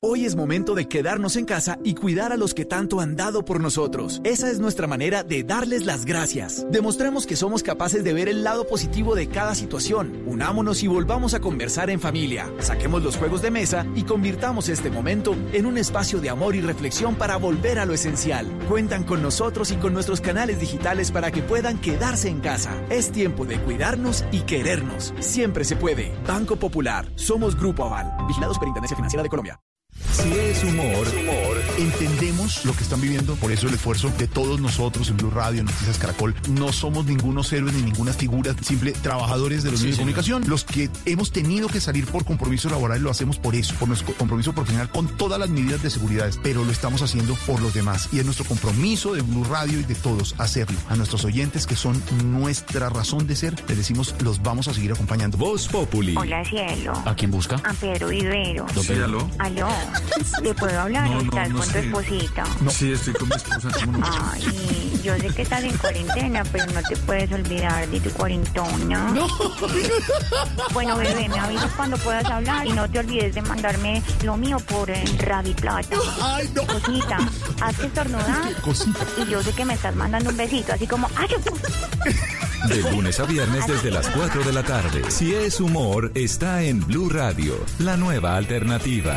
Hoy es momento de quedarnos en casa y cuidar a los que tanto han dado por nosotros. Esa es nuestra manera de darles las gracias. Demostremos que somos capaces de ver el lado positivo de cada situación. Unámonos y volvamos a conversar en familia. Saquemos los juegos de mesa y convirtamos este momento en un espacio de amor y reflexión para volver a lo esencial. Cuentan con nosotros y con nuestros canales digitales para que puedan quedarse en casa. Es tiempo de cuidarnos y querernos. Siempre se puede. Banco Popular. Somos Grupo Aval. Vigilados Superintendencia Financiera de Colombia. Si es humor, humor, entendemos lo que están viviendo, por eso el esfuerzo de todos nosotros en Blue Radio, en Noticias Caracol, no somos ningunos héroes ni ninguna figura, simple trabajadores de los medios de comunicación. Los que hemos tenido que salir por compromiso laboral lo hacemos por eso, por nuestro compromiso profesional con todas las medidas de seguridad, pero lo estamos haciendo por los demás. Y es nuestro compromiso de Blue Radio y de todos hacerlo. A nuestros oyentes que son nuestra razón de ser, les decimos, los vamos a seguir acompañando. Voz Populi. Hola, cielo. ¿A quién busca? A Pedro Vivero. ¿Don Pedro? Aló. ¿Te puedo hablar? No, no, ¿Estás no con tu esposita? Sí, estoy con mi esposa. ¿cómo no? Ay, yo sé que estás en cuarentena, pero no te puedes olvidar de tu cuarentona. Bueno, bebé, me avisas cuando puedas hablar y no te olvides de mandarme lo mío por eh, Plata. Ay, no. Cosita, haz que estornudar Cosita. y yo sé que me estás mandando un besito, así como... ¡Ay, yo- De lunes a viernes desde las 4 de la tarde. Si es humor, está en Blue Radio, la nueva alternativa.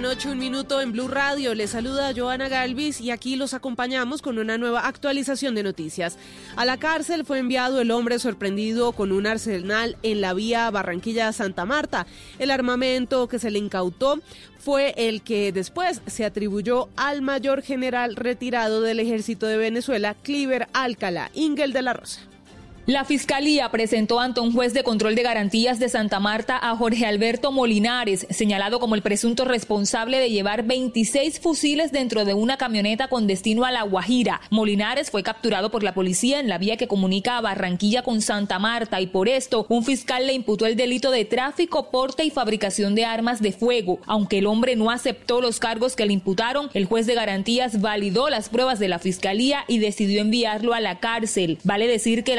9 de la noche, un minuto en Blue Radio. Les saluda Joana Galvis y aquí los acompañamos con una nueva actualización de noticias. A la cárcel fue enviado el hombre sorprendido con un arsenal en la vía Barranquilla-Santa Marta. El armamento que se le incautó fue el que después se atribuyó al mayor general retirado del ejército de Venezuela, Cliver Alcalá, Ingel de la Rosa. La Fiscalía presentó ante un juez de control de garantías de Santa Marta a Jorge Alberto Molinares, señalado como el presunto responsable de llevar 26 fusiles dentro de una camioneta con destino a La Guajira. Molinares fue capturado por la policía en la vía que comunica a Barranquilla con Santa Marta y por esto un fiscal le imputó el delito de tráfico, porte y fabricación de armas de fuego. Aunque el hombre no aceptó los cargos que le imputaron, el juez de garantías validó las pruebas de la Fiscalía y decidió enviarlo a la cárcel. Vale decir que el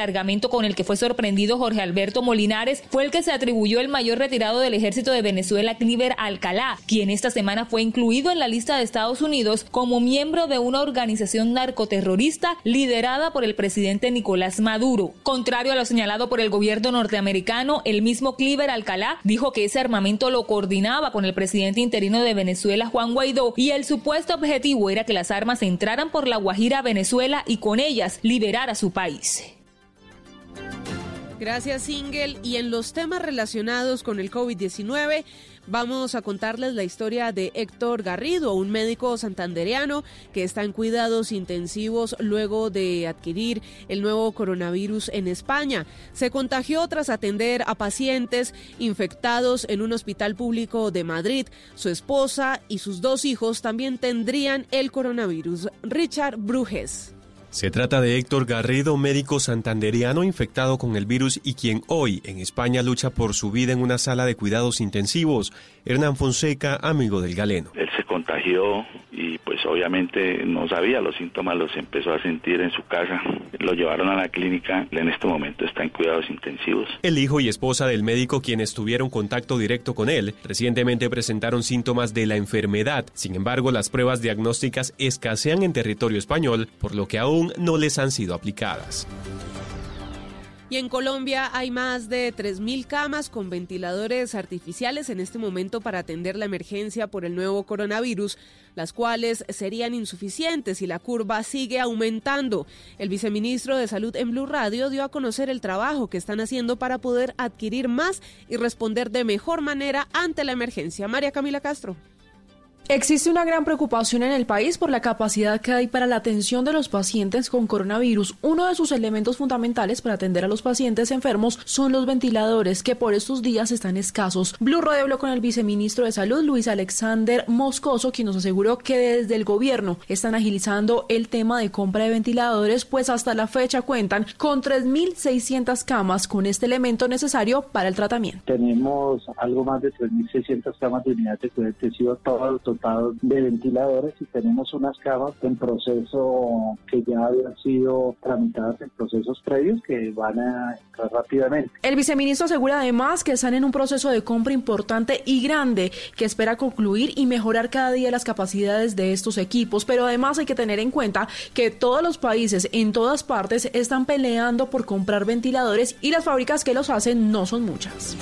con el que fue sorprendido Jorge Alberto Molinares fue el que se atribuyó el mayor retirado del ejército de Venezuela, Cliver Alcalá, quien esta semana fue incluido en la lista de Estados Unidos como miembro de una organización narcoterrorista liderada por el presidente Nicolás Maduro. Contrario a lo señalado por el gobierno norteamericano, el mismo Cliver Alcalá dijo que ese armamento lo coordinaba con el presidente interino de Venezuela, Juan Guaidó, y el supuesto objetivo era que las armas entraran por la Guajira a Venezuela y con ellas liberar a su país. Gracias, Ingel. Y en los temas relacionados con el COVID-19, vamos a contarles la historia de Héctor Garrido, un médico santandereano que está en cuidados intensivos luego de adquirir el nuevo coronavirus en España. Se contagió tras atender a pacientes infectados en un hospital público de Madrid. Su esposa y sus dos hijos también tendrían el coronavirus. Richard Brujes. Se trata de Héctor Garrido, médico santanderiano infectado con el virus y quien hoy en España lucha por su vida en una sala de cuidados intensivos. Hernán Fonseca, amigo del galeno. Él se contagió y pues obviamente no sabía los síntomas, los empezó a sentir en su casa. Lo llevaron a la clínica, en este momento está en cuidados intensivos. El hijo y esposa del médico quienes tuvieron contacto directo con él recientemente presentaron síntomas de la enfermedad. Sin embargo, las pruebas diagnósticas escasean en territorio español, por lo que aún no les han sido aplicadas. Y en Colombia hay más de 3.000 camas con ventiladores artificiales en este momento para atender la emergencia por el nuevo coronavirus, las cuales serían insuficientes y la curva sigue aumentando. El viceministro de Salud en Blue Radio dio a conocer el trabajo que están haciendo para poder adquirir más y responder de mejor manera ante la emergencia. María Camila Castro. Existe una gran preocupación en el país por la capacidad que hay para la atención de los pacientes con coronavirus. Uno de sus elementos fundamentales para atender a los pacientes enfermos son los ventiladores, que por estos días están escasos. Blue Radio habló con el viceministro de Salud, Luis Alexander Moscoso, quien nos aseguró que desde el gobierno están agilizando el tema de compra de ventiladores, pues hasta la fecha cuentan con 3.600 camas con este elemento necesario para el tratamiento. Tenemos algo más de 3.600 camas de unidad de cuidado intensivo, todo de ventiladores y tenemos unas camas en proceso que ya habían sido tramitadas en procesos previos que van a entrar rápidamente. El viceministro asegura además que están en un proceso de compra importante y grande que espera concluir y mejorar cada día las capacidades de estos equipos, pero además hay que tener en cuenta que todos los países en todas partes están peleando por comprar ventiladores y las fábricas que los hacen no son muchas.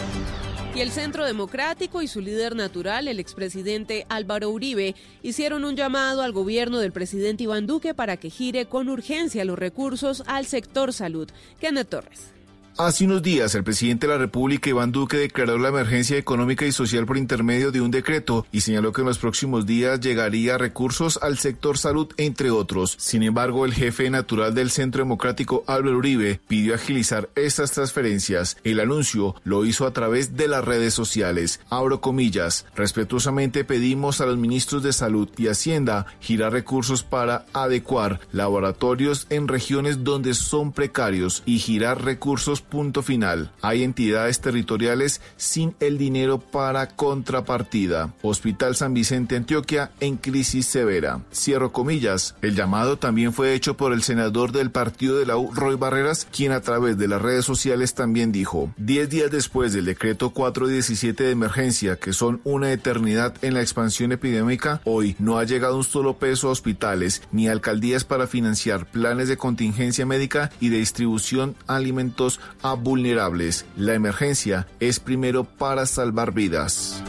Y el Centro Democrático y su líder natural, el expresidente Álvaro Uribe, hicieron un llamado al gobierno del presidente Iván Duque para que gire con urgencia los recursos al sector salud. Kenneth Torres. Hace unos días, el presidente de la República, Iván Duque, declaró la emergencia económica y social por intermedio de un decreto y señaló que en los próximos días llegaría recursos al sector salud, entre otros. Sin embargo, el jefe natural del Centro Democrático, Álvaro Uribe, pidió agilizar estas transferencias. El anuncio lo hizo a través de las redes sociales. Abro comillas. Respetuosamente pedimos a los ministros de Salud y Hacienda girar recursos para adecuar laboratorios en regiones donde son precarios y girar recursos punto final. Hay entidades territoriales sin el dinero para contrapartida. Hospital San Vicente Antioquia en crisis severa. Cierro comillas. El llamado también fue hecho por el senador del partido de la U, Roy Barreras, quien a través de las redes sociales también dijo, 10 días después del decreto 417 de emergencia, que son una eternidad en la expansión epidémica, hoy no ha llegado un solo peso a hospitales ni alcaldías para financiar planes de contingencia médica y de distribución alimentos a vulnerables. La emergencia es primero para salvar vidas.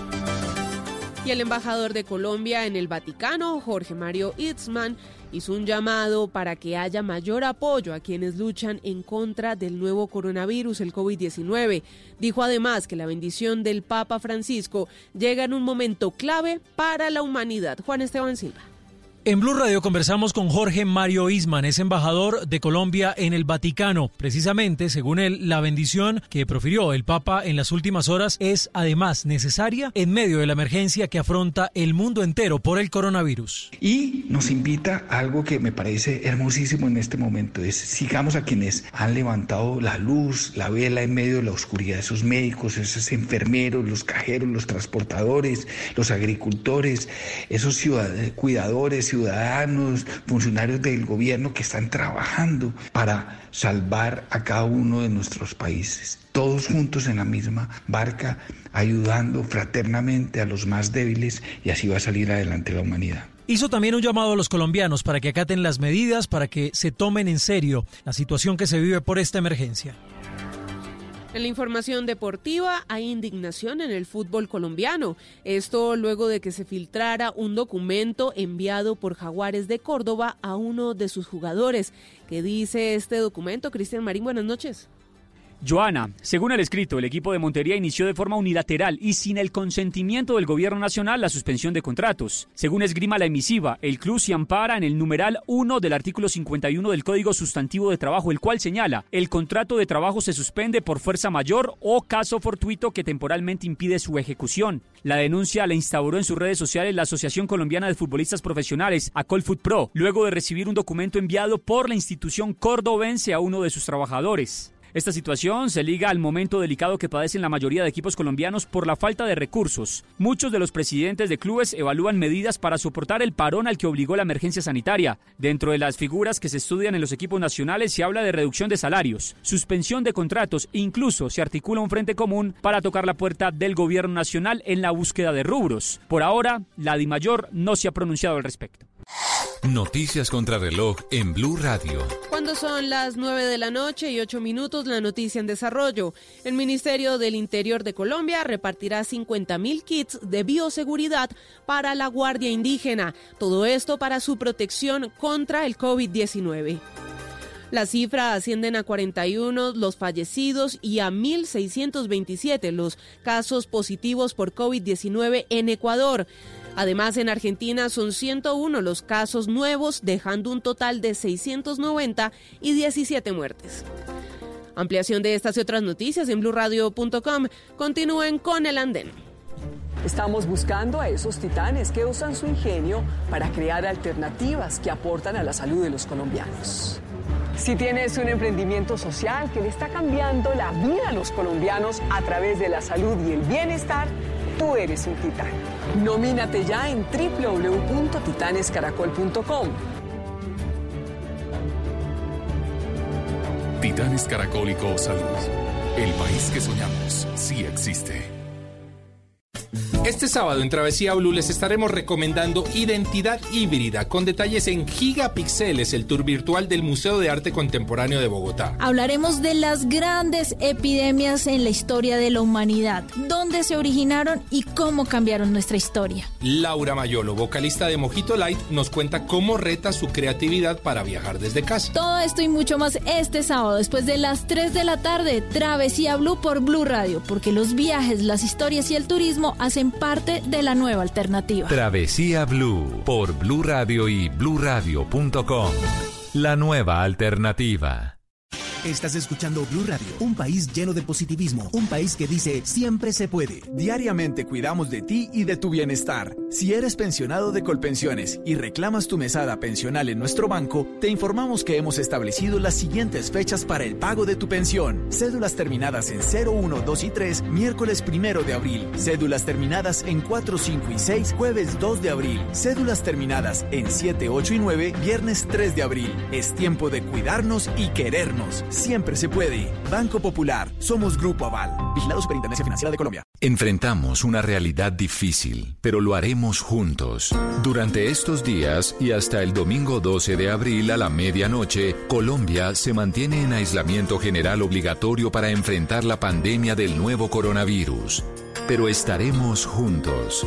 Y el embajador de Colombia en el Vaticano, Jorge Mario Itzman, hizo un llamado para que haya mayor apoyo a quienes luchan en contra del nuevo coronavirus, el COVID-19. Dijo además que la bendición del Papa Francisco llega en un momento clave para la humanidad. Juan Esteban Silva. En Blue Radio conversamos con Jorge Mario Isman, es embajador de Colombia en el Vaticano. Precisamente, según él, la bendición que profirió el Papa en las últimas horas es además necesaria en medio de la emergencia que afronta el mundo entero por el coronavirus. Y nos invita a algo que me parece hermosísimo en este momento, es sigamos a quienes han levantado la luz, la vela en medio de la oscuridad, esos médicos, esos enfermeros, los cajeros, los transportadores, los agricultores, esos ciudadanos, cuidadores, ciudadanos, funcionarios del gobierno que están trabajando para salvar a cada uno de nuestros países. Todos juntos en la misma barca, ayudando fraternamente a los más débiles y así va a salir adelante la humanidad. Hizo también un llamado a los colombianos para que acaten las medidas, para que se tomen en serio la situación que se vive por esta emergencia. En la información deportiva hay indignación en el fútbol colombiano. Esto luego de que se filtrara un documento enviado por Jaguares de Córdoba a uno de sus jugadores. ¿Qué dice este documento? Cristian Marín, buenas noches. Joana, según el escrito, el equipo de Montería inició de forma unilateral y sin el consentimiento del gobierno nacional la suspensión de contratos. Según esgrima la emisiva, el club se ampara en el numeral 1 del artículo 51 del Código Sustantivo de Trabajo, el cual señala, el contrato de trabajo se suspende por fuerza mayor o caso fortuito que temporalmente impide su ejecución. La denuncia la instauró en sus redes sociales la Asociación Colombiana de Futbolistas Profesionales, Acolfoot Pro, luego de recibir un documento enviado por la institución cordobense a uno de sus trabajadores. Esta situación se liga al momento delicado que padecen la mayoría de equipos colombianos por la falta de recursos. Muchos de los presidentes de clubes evalúan medidas para soportar el parón al que obligó la emergencia sanitaria. Dentro de las figuras que se estudian en los equipos nacionales se habla de reducción de salarios, suspensión de contratos e incluso se articula un frente común para tocar la puerta del gobierno nacional en la búsqueda de rubros. Por ahora, la DIMAYOR no se ha pronunciado al respecto. Noticias contra reloj en Blue Radio. Cuando son las 9 de la noche y 8 minutos, la noticia en desarrollo. El Ministerio del Interior de Colombia repartirá 50 mil kits de bioseguridad para la Guardia Indígena. Todo esto para su protección contra el COVID-19. La cifra ascienden a 41 los fallecidos y a 1.627 los casos positivos por COVID-19 en Ecuador. Además, en Argentina son 101 los casos nuevos, dejando un total de 690 y 17 muertes. Ampliación de estas y otras noticias en blurradio.com. Continúen con el andén. Estamos buscando a esos titanes que usan su ingenio para crear alternativas que aportan a la salud de los colombianos. Si tienes un emprendimiento social que le está cambiando la vida a los colombianos a través de la salud y el bienestar, tú eres un titán. Nomínate ya en www.titanescaracol.com. Titanes Caracólico Salud. El país que soñamos sí existe. Este sábado en Travesía Blue les estaremos recomendando Identidad Híbrida con detalles en Gigapixeles, el tour virtual del Museo de Arte Contemporáneo de Bogotá. Hablaremos de las grandes epidemias en la historia de la humanidad, dónde se originaron y cómo cambiaron nuestra historia. Laura Mayolo, vocalista de Mojito Light, nos cuenta cómo reta su creatividad para viajar desde casa. Todo esto y mucho más este sábado después de las 3 de la tarde, Travesía Blue por Blue Radio, porque los viajes, las historias y el turismo hacen parte de la nueva alternativa. Travesía Blue por Blue Radio y bluradio.com. La nueva alternativa. Estás escuchando Blue Radio, un país lleno de positivismo, un país que dice siempre se puede. Diariamente cuidamos de ti y de tu bienestar. Si eres pensionado de Colpensiones y reclamas tu mesada pensional en nuestro banco, te informamos que hemos establecido las siguientes fechas para el pago de tu pensión. Cédulas terminadas en 0, 1, 2 y 3, miércoles 1 de abril. Cédulas terminadas en 4, 5 y 6, jueves 2 de abril. Cédulas terminadas en 7, 8 y 9, viernes 3 de abril. Es tiempo de cuidarnos y querernos. Siempre se puede. Banco Popular. Somos Grupo Aval. Vigilado Superintendencia Financiera de Colombia. Enfrentamos una realidad difícil, pero lo haremos juntos. Durante estos días y hasta el domingo 12 de abril a la medianoche, Colombia se mantiene en aislamiento general obligatorio para enfrentar la pandemia del nuevo coronavirus. Pero estaremos juntos.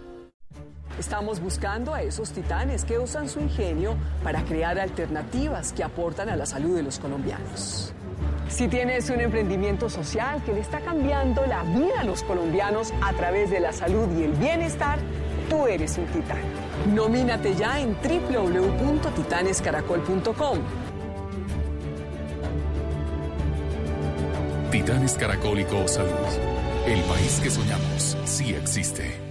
Estamos buscando a esos titanes que usan su ingenio para crear alternativas que aportan a la salud de los colombianos. Si tienes un emprendimiento social que le está cambiando la vida a los colombianos a través de la salud y el bienestar, tú eres un titán. Nomínate ya en www.titanescaracol.com. Titanes Caracólico Salud. El país que soñamos sí existe.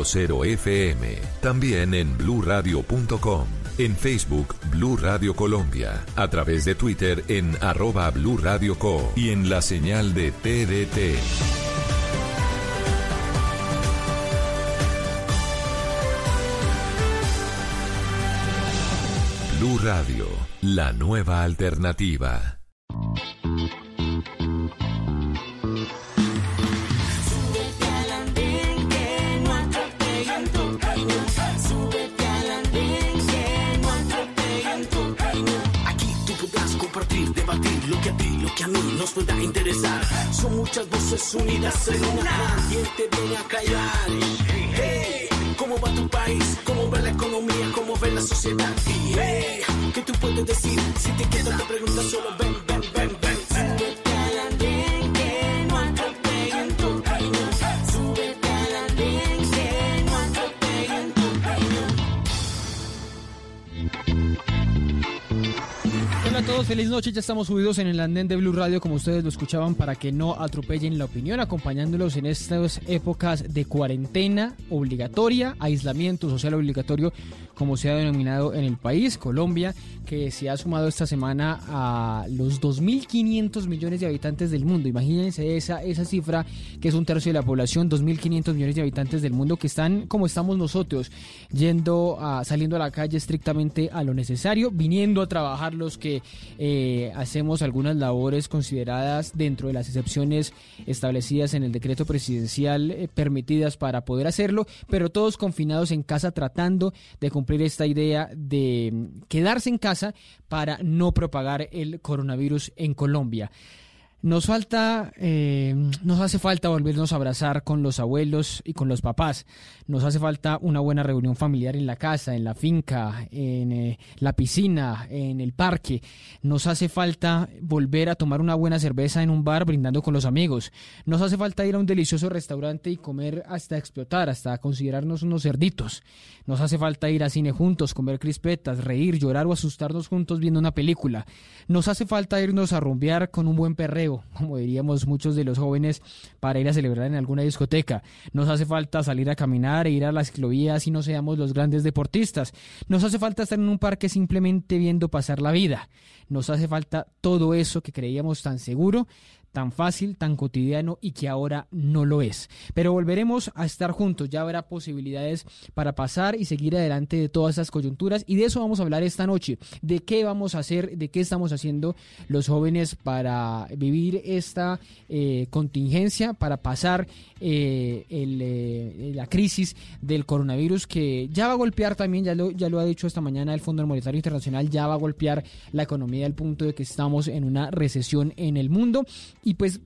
96.0 FM. También en bluradio.com. En Facebook, Blue Radio Colombia. A través de Twitter en arroba Blue Radio Co. Y en la señal de TDT. Blue Radio, la nueva alternativa. Que a mí nos pueda interesar. Son muchas voces unidas en una. ¿Quién te viene a callar? Hey, ¿cómo va tu país? ¿Cómo va la economía? ¿Cómo ve la sociedad? Hey, ¿qué tú puedes decir? Si te quedas te preguntas solo ven, ven, ven, feliz noche. Ya estamos subidos en el andén de Blue Radio, como ustedes lo escuchaban, para que no atropellen la opinión, acompañándolos en estas épocas de cuarentena obligatoria, aislamiento social obligatorio, como se ha denominado en el país, Colombia, que se ha sumado esta semana a los 2.500 millones de habitantes del mundo. Imagínense esa, esa cifra, que es un tercio de la población, 2.500 millones de habitantes del mundo que están como estamos nosotros, yendo a, saliendo a la calle estrictamente a lo necesario, viniendo a trabajar los que eh, hacemos algunas labores consideradas dentro de las excepciones establecidas en el decreto presidencial eh, permitidas para poder hacerlo, pero todos confinados en casa tratando de cumplir esta idea de mm, quedarse en casa para no propagar el coronavirus en Colombia. Nos falta, eh, nos hace falta volvernos a abrazar con los abuelos y con los papás. Nos hace falta una buena reunión familiar en la casa, en la finca, en eh, la piscina, en el parque. Nos hace falta volver a tomar una buena cerveza en un bar brindando con los amigos. Nos hace falta ir a un delicioso restaurante y comer hasta explotar, hasta considerarnos unos cerditos. Nos hace falta ir a cine juntos, comer crispetas, reír, llorar o asustarnos juntos viendo una película. Nos hace falta irnos a rumbear con un buen perreo como diríamos muchos de los jóvenes, para ir a celebrar en alguna discoteca. Nos hace falta salir a caminar e ir a las ciclovías y no seamos los grandes deportistas. Nos hace falta estar en un parque simplemente viendo pasar la vida. Nos hace falta todo eso que creíamos tan seguro, tan fácil, tan cotidiano y que ahora no lo es. Pero volveremos a estar juntos, ya habrá posibilidades para pasar y seguir adelante de todas esas coyunturas. Y de eso vamos a hablar esta noche, de qué vamos a hacer, de qué estamos haciendo los jóvenes para vivir esta eh, contingencia, para pasar eh, eh, la crisis del coronavirus que ya va a golpear también, ya lo, ya lo ha dicho esta mañana el Fondo Monetario Internacional, ya va a golpear la economía al punto de que estamos en una recesión en el mundo y pues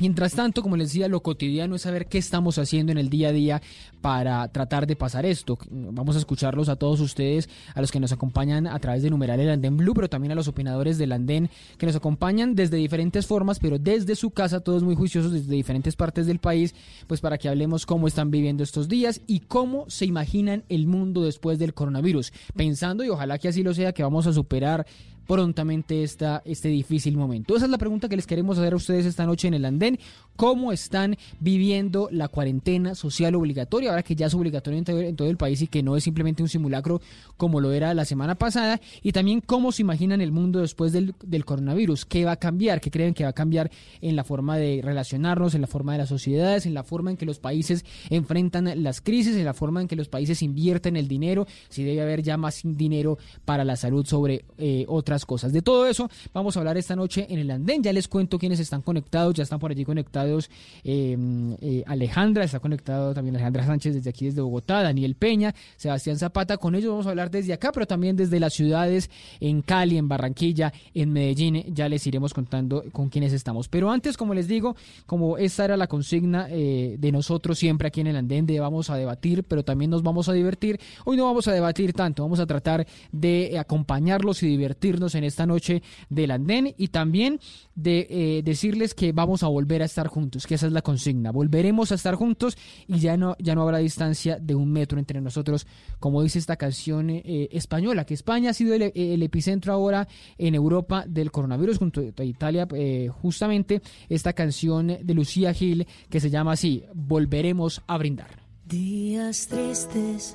Mientras tanto, como les decía, lo cotidiano es saber qué estamos haciendo en el día a día para tratar de pasar esto. Vamos a escucharlos a todos ustedes, a los que nos acompañan a través de numeral el Andén Blue, pero también a los opinadores del Andén que nos acompañan desde diferentes formas, pero desde su casa, todos muy juiciosos desde diferentes partes del país, pues para que hablemos cómo están viviendo estos días y cómo se imaginan el mundo después del coronavirus, pensando y ojalá que así lo sea, que vamos a superar prontamente esta, este difícil momento. Esa es la pregunta que les queremos hacer a ustedes esta noche en el andén. ¿Cómo están viviendo la cuarentena social obligatoria? Ahora que ya es obligatoria en todo, el país y que no es simplemente un simulacro como lo era la semana pasada. Y también cómo se imaginan el mundo después del, del coronavirus. ¿Qué va a cambiar? ¿Qué creen que va a cambiar en la forma de relacionarnos, en la forma de las sociedades, en la forma en que los países enfrentan las crisis, en la forma en que los países invierten el dinero? Si debe haber ya más dinero para la salud sobre eh, otras cosas. De todo eso vamos a hablar esta noche en el andén. Ya les cuento quiénes están conectados, ya están por allí conectados eh, eh, Alejandra, está conectado también Alejandra Sánchez desde aquí, desde Bogotá, Daniel Peña, Sebastián Zapata. Con ellos vamos a hablar desde acá, pero también desde las ciudades en Cali, en Barranquilla, en Medellín. Ya les iremos contando con quiénes estamos. Pero antes, como les digo, como esta era la consigna eh, de nosotros siempre aquí en el andén, de vamos a debatir, pero también nos vamos a divertir. Hoy no vamos a debatir tanto, vamos a tratar de acompañarlos y divertirnos en esta noche del andén y también de eh, decirles que vamos a volver a estar juntos, que esa es la consigna. Volveremos a estar juntos y ya no, ya no habrá distancia de un metro entre nosotros, como dice esta canción eh, española, que España ha sido el, epicentro ahora en Europa del coronavirus junto a Italia, eh, justamente esta canción de Lucía Gil que se llama así, Volveremos a brindar. Días tristes,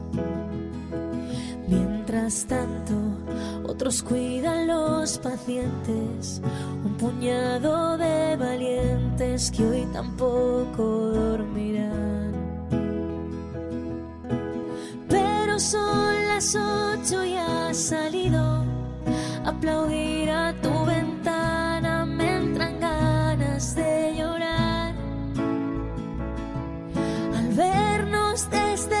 Mientras tanto, otros cuidan los pacientes, un puñado de valientes que hoy tampoco dormirán. Pero son las ocho y ha salido. Aplaudir a tu ventana me entran ganas de llorar. Al vernos desde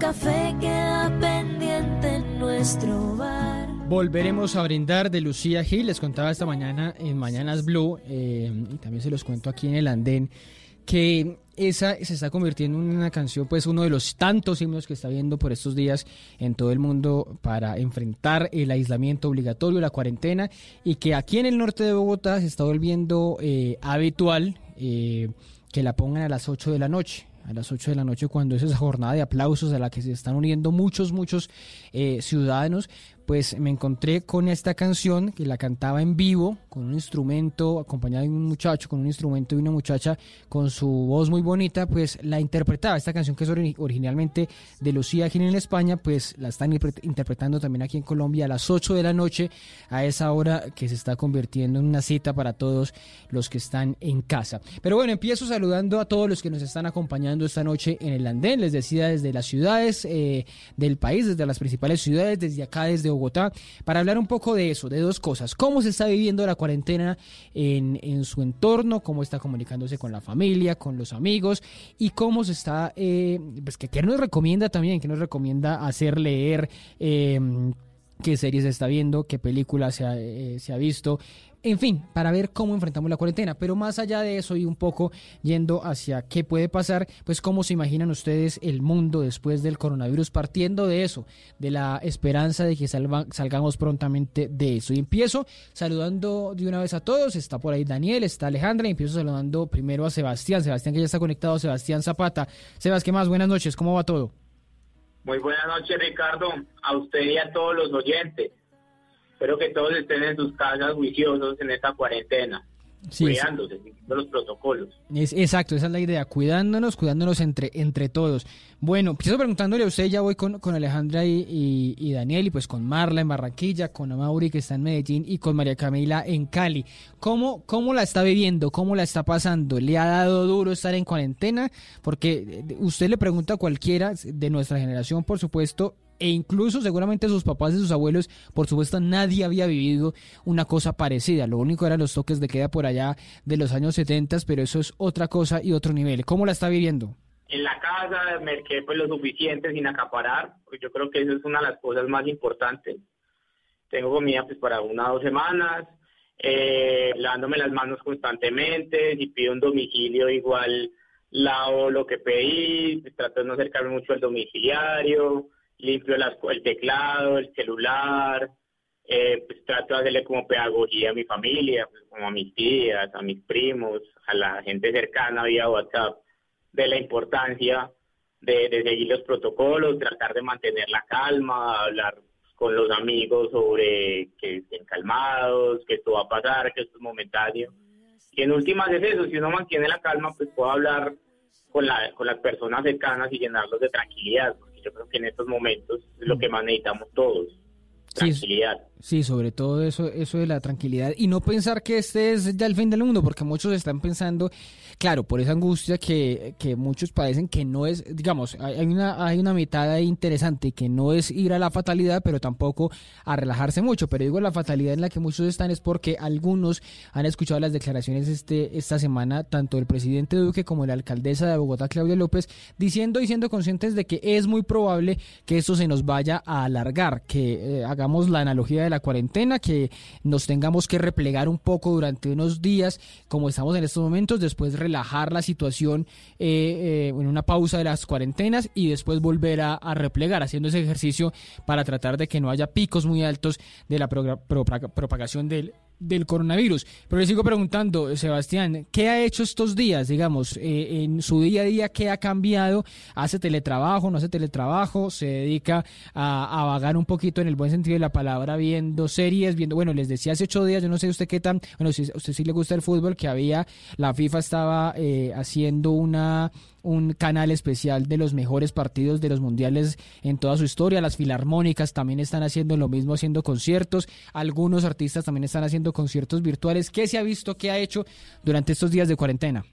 Café queda pendiente en nuestro bar. Volveremos a brindar de Lucía Gil, les contaba esta mañana en Mañanas Blue, eh, y también se los cuento aquí en el andén, que esa se está convirtiendo en una canción, pues uno de los tantos himnos que está viendo por estos días en todo el mundo para enfrentar el aislamiento obligatorio, la cuarentena, y que aquí en el norte de Bogotá se está volviendo eh, habitual eh, que la pongan a las 8 de la noche a las 8 de la noche cuando es esa jornada de aplausos a la que se están uniendo muchos, muchos eh, ciudadanos, pues me encontré con esta canción que la cantaba en vivo, con un instrumento, acompañado de un muchacho, con un instrumento y una muchacha con su voz muy bonita, pues la interpretaba. Esta canción que es ori- originalmente de Lucía Gil en España, pues la están interpre- interpretando también aquí en Colombia a las 8 de la noche, a esa hora que se está convirtiendo en una cita para todos los que están en casa. Pero bueno, empiezo saludando a todos los que nos están acompañando esta noche en el andén, les decía desde las ciudades eh, del país, desde las principales ciudades, desde acá, desde Bogotá, para hablar un poco de eso, de dos cosas. Cómo se está viviendo la cuarentena en, en su entorno, cómo está comunicándose con la familia, con los amigos y cómo se está, eh, pues que nos recomienda también, qué nos recomienda hacer leer. eh, qué series se está viendo, qué películas se ha, eh, se ha visto, en fin, para ver cómo enfrentamos la cuarentena. Pero más allá de eso y un poco yendo hacia qué puede pasar, pues cómo se imaginan ustedes el mundo después del coronavirus, partiendo de eso, de la esperanza de que salgamos prontamente de eso. Y empiezo saludando de una vez a todos. Está por ahí Daniel, está Alejandra, y empiezo saludando primero a Sebastián. Sebastián que ya está conectado, Sebastián Zapata. Sebas, ¿qué más? Buenas noches, ¿cómo va todo? Muy buenas noches, Ricardo, a usted y a todos los oyentes. Espero que todos estén en sus casas juiciosos en esta cuarentena. Sí, cuidándose, siguiendo los protocolos. Es, exacto, esa es la idea, cuidándonos, cuidándonos entre, entre todos. Bueno, empiezo preguntándole a usted, ya voy con, con Alejandra y, y- y Daniel, y pues con Marla en Barranquilla, con Amauri que está en Medellín y con María Camila en Cali. ¿Cómo, ¿Cómo la está viviendo? ¿Cómo la está pasando? ¿Le ha dado duro estar en cuarentena? Porque eh, usted le pregunta a cualquiera de nuestra generación, por supuesto, e incluso seguramente sus papás y sus abuelos, por supuesto, nadie había vivido una cosa parecida. Lo único eran los toques de queda por allá de los años 70, pero eso es otra cosa y otro nivel. ¿Cómo la está viviendo? En la casa me quedé pues lo suficiente sin acaparar, yo creo que eso es una de las cosas más importantes. Tengo comida pues para una o dos semanas, eh, lavándome las manos constantemente, si pido un domicilio igual lavo lo que pedí, trato de no acercarme mucho al domiciliario, limpio el teclado, el celular, eh, pues trato de hacerle como pedagogía a mi familia, pues, como a mis tías, a mis primos, a la gente cercana vía WhatsApp, de la importancia de, seguir los protocolos, tratar de mantener la calma, hablar con los amigos sobre que estén calmados, que esto va a pasar, que esto es momentáneo. Y en últimas es eso, si uno mantiene la calma, pues puedo hablar con, la, con las personas cercanas y llenarlos de tranquilidad, yo creo que en estos momentos es lo que más necesitamos todos, tranquilidad. Sí, sobre todo eso, eso de la tranquilidad y no pensar que este es ya el fin del mundo, porque muchos están pensando, claro, por esa angustia que, que muchos padecen, que no es, digamos, hay una, hay una mitad ahí interesante, que no es ir a la fatalidad, pero tampoco a relajarse mucho, pero digo la fatalidad en la que muchos están es porque algunos han escuchado las declaraciones este, esta semana, tanto del presidente Duque como la alcaldesa de Bogotá, Claudia López, diciendo y siendo conscientes de que es muy probable que esto se nos vaya a alargar, que eh, hagamos la analogía de la cuarentena, que nos tengamos que replegar un poco durante unos días, como estamos en estos momentos, después relajar la situación eh, eh, en una pausa de las cuarentenas y después volver a, replegar, haciendo ese ejercicio para tratar de que no haya picos muy altos de la propagación del del coronavirus. Pero le sigo preguntando, Sebastián, ¿qué ha hecho estos días, digamos, eh, en su día a día, qué ha cambiado? ¿Hace teletrabajo, no hace teletrabajo? ¿Se dedica a, a vagar un poquito en el buen sentido de la palabra, viendo series, viendo, bueno, les decía hace ocho días, yo no sé usted qué tan, bueno, si a usted sí le gusta el fútbol, que había, la FIFA estaba eh, haciendo una un canal especial de los mejores partidos de los mundiales en toda su historia. Las filarmónicas también están haciendo lo mismo, haciendo conciertos. Algunos artistas también están haciendo conciertos virtuales. ¿Qué se ha visto, qué ha hecho durante estos días de cuarentena?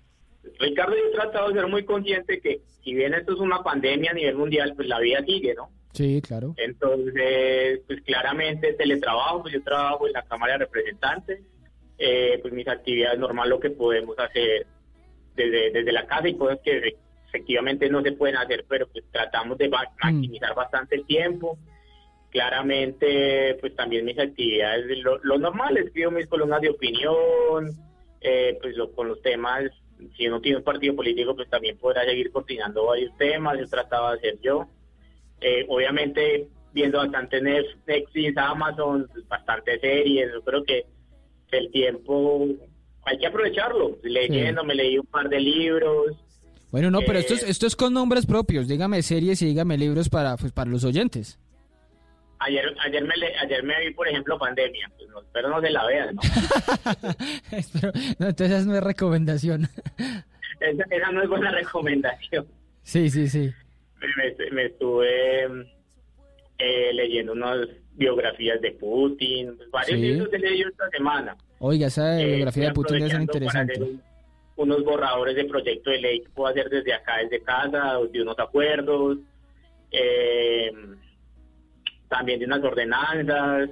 Ricardo, yo he tratado de ser muy consciente que si bien esto es una pandemia a nivel mundial, pues la vida sigue, ¿no? Sí, claro. Entonces, pues claramente teletrabajo, pues yo trabajo en la Cámara de Representantes, eh, pues mis actividades normal lo que podemos hacer desde, desde la casa y cosas que efectivamente no se pueden hacer, pero pues tratamos de ma- maximizar bastante el tiempo. Claramente, pues también mis actividades, lo, lo normal, escribo mis columnas de opinión, eh, pues lo- con los temas, si uno tiene un partido político, pues también podrá seguir coordinando varios temas, yo trataba de hacer yo. Eh, obviamente viendo bastante Netflix, Amazon, pues, bastante series, yo creo que el tiempo hay que aprovecharlo, leyendo, me leí un par de libros, Bueno, no, pero esto es, Eh, esto es con nombres propios. Dígame series y dígame libros para, pues, para los oyentes. ayer ayer me le- ayer me vi por ejemplo Pandemia, pues no, espero no se la vean, ¿no? Pero, no, entonces esa no es recomendación. esa, esa no es buena recomendación. Sí, sí, sí. me, me estuve eh, leyendo unas biografías de Putin, varios Sí. libros he leído esta semana. Oiga, esa Eh, biografía de Putin para interesante. un- unos borradores de proyecto de ley que puedo hacer desde acá, desde casa, de unos acuerdos, eh, también de unas ordenanzas.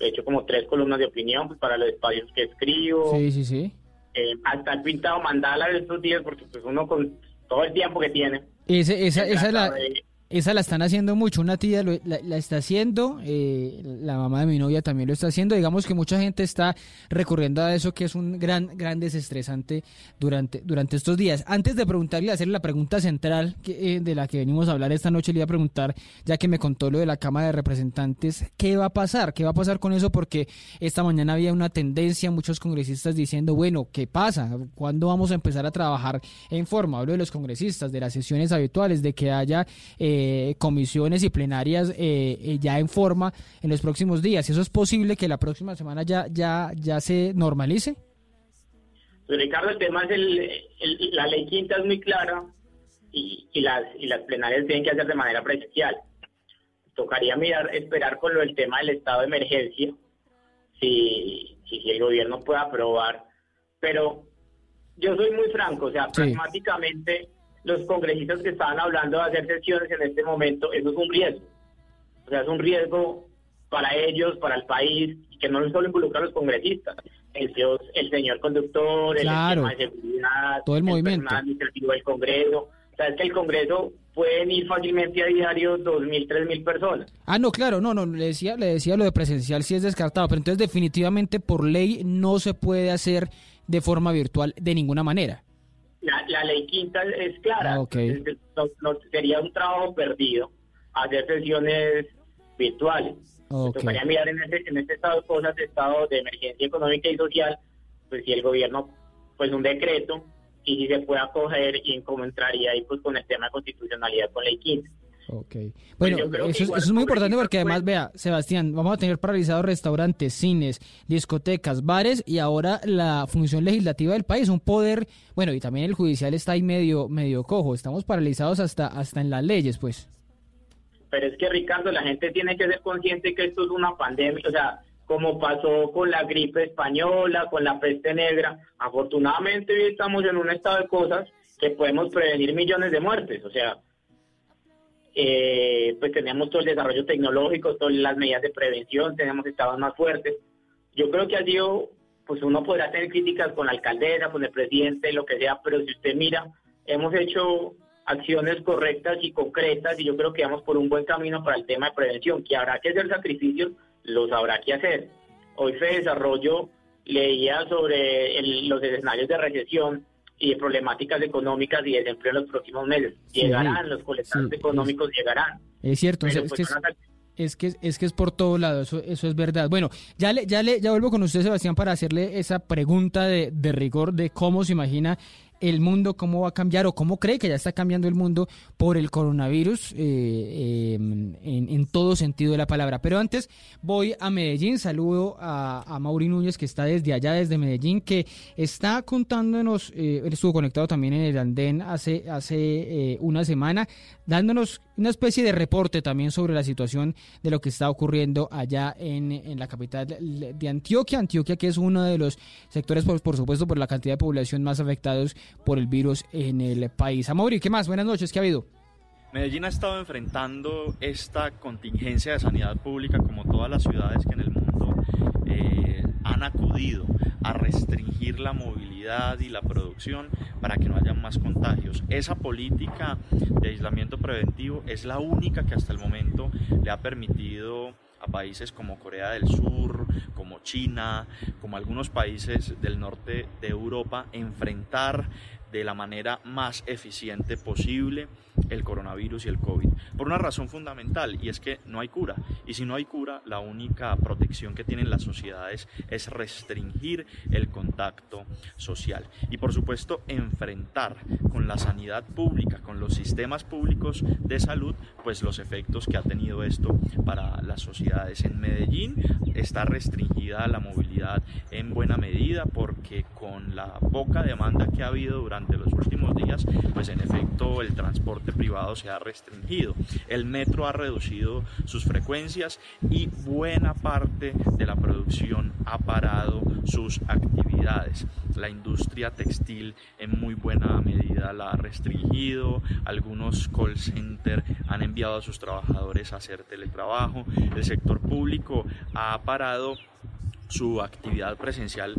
He hecho como tres columnas de opinión pues, para los espacios que escribo. Sí, sí, sí. Eh, hasta he pintado mandalas estos días porque pues uno con todo el tiempo que tiene. Ese- esa, esa, la, trata de- esa la están haciendo mucho. Una tía lo- la, está haciendo, eh, la mamá de mi novia también lo está haciendo. Digamos que mucha gente está recurriendo a eso, que es un gran, gran desestresante durante, durante estos días. Antes de preguntarle, hacerle la pregunta central que, eh, de la que venimos a hablar esta noche, le iba a preguntar, ya que me contó lo de la Cámara de Representantes, ¿qué va a pasar? ¿Qué va a pasar con eso? Porque esta mañana había una tendencia, muchos congresistas diciendo, bueno, ¿qué pasa? ¿Cuándo vamos a empezar a trabajar en forma? Hablo de los congresistas, de las sesiones habituales, de que haya eh, eh, comisiones y plenarias eh, eh, ya en forma en los próximos días. ¿Eso es posible que la próxima semana ya, ya, ya se normalice? Pues, Ricardo, el tema es el, la ley quinta es muy clara y, y, las, y las plenarias tienen que hacer de manera presencial. Tocaría mirar, esperar con lo del tema del estado de emergencia, si, si, el gobierno puede aprobar. Pero yo soy muy franco, o sea, pragmáticamente los congresistas que estaban hablando de hacer sesiones en este momento, eso es un riesgo. O sea, es un riesgo para ellos, para el país, y que no solo involucra a los congresistas, el, el señor conductor, el claro. de seguridad, todo el, movimiento administrativo del Congreso. O sea, es que el Congreso pueden ir fácilmente a diario dos mil, tres mil personas. Ah, no, claro, no, no, le decía, le decía lo de presencial si es descartado, pero entonces definitivamente por ley no se puede hacer de forma virtual de ninguna manera. La, ley quinta es clara. Ah, no, sería un trabajo perdido hacer sesiones virtuales. Okay. tocaría mirar en este, en este estado de cosas, de estado de emergencia económica y social, pues si el gobierno, pues un decreto, y si se puede acoger y cómo entraría ahí pues con el tema de constitucionalidad con ley quinta. Ok. Bueno, eso, es muy importante porque además, vea, Sebastián, vamos a tener paralizados restaurantes, cines, discotecas, bares y ahora la función legislativa del país, un poder, bueno, y también el judicial está ahí medio, medio cojo. Estamos paralizados hasta, hasta en las leyes, pues. Pero es que, Ricardo, la gente tiene que ser consciente que esto es una pandemia, o sea, como pasó con la gripe española, con la peste negra. Afortunadamente hoy estamos en un estado de cosas que podemos prevenir millones de muertes, o sea, eh, pues tenemos todo el desarrollo tecnológico, todas las medidas de prevención, tenemos estados más fuertes. Yo creo que ha sido, pues uno podrá tener críticas con la alcaldesa, con el presidente, lo que sea, pero si usted mira, hemos hecho acciones correctas y concretas y yo creo que vamos por un buen camino para el tema de prevención, que habrá que hacer sacrificios, los habrá que hacer. Hoy Fe Desarrollo leía sobre los escenarios de recesión y de problemáticas económicas y desempleo en los próximos meses. Llegarán, los colectores económicos llegarán. Es cierto, es, pues, que es, que es, que es por todo lado, eso, eso es verdad. Bueno, ya le, ya le, ya vuelvo con usted, Sebastián, para hacerle esa pregunta de, de rigor de cómo se imagina el mundo, cómo va a cambiar o cómo cree que ya está cambiando el mundo por el coronavirus eh, em, en, todo sentido de la palabra. Pero antes voy a Medellín, saludo a, a Mauri Núñez que está desde allá, desde Medellín, que está contándonos, eh, él estuvo conectado también en el andén hace, hace eh, una semana, dándonos una especie de reporte también sobre la situación de lo que está ocurriendo allá en, en la capital de Antioquia. Antioquia que es uno de los sectores, por, por supuesto, por la cantidad de población más afectados por el virus en el país. Amaury, ¿qué más? Buenas noches, ¿qué ha habido? Medellín ha estado enfrentando esta contingencia de sanidad pública como todas las ciudades que en el mundo eh, han acudido a restringir la movilidad y la producción para que no haya más contagios. Esa política de aislamiento preventivo es la única que hasta el momento le ha permitido a países como Corea del Sur, como China, como algunos países del norte de Europa, enfrentar de la manera más eficiente posible el coronavirus y el COVID. Por una razón fundamental, y es que no hay cura. Y si no hay cura, la única protección que tienen las sociedades es restringir el contacto social. Y por supuesto, enfrentar con la sanidad pública, con los sistemas públicos de salud, pues los efectos que ha tenido esto para las sociedades. En Medellín está restringida la movilidad en buena medida porque con la poca demanda que ha habido durante los últimos días, pues en efecto el transporte privado se ha restringido. El metro ha reducido sus frecuencias y buena parte de la producción ha parado sus actividades. La industria textil en muy buena medida la ha restringido. Algunos call centers han enviado a sus trabajadores a hacer teletrabajo. El sector público ha parado su actividad presencial,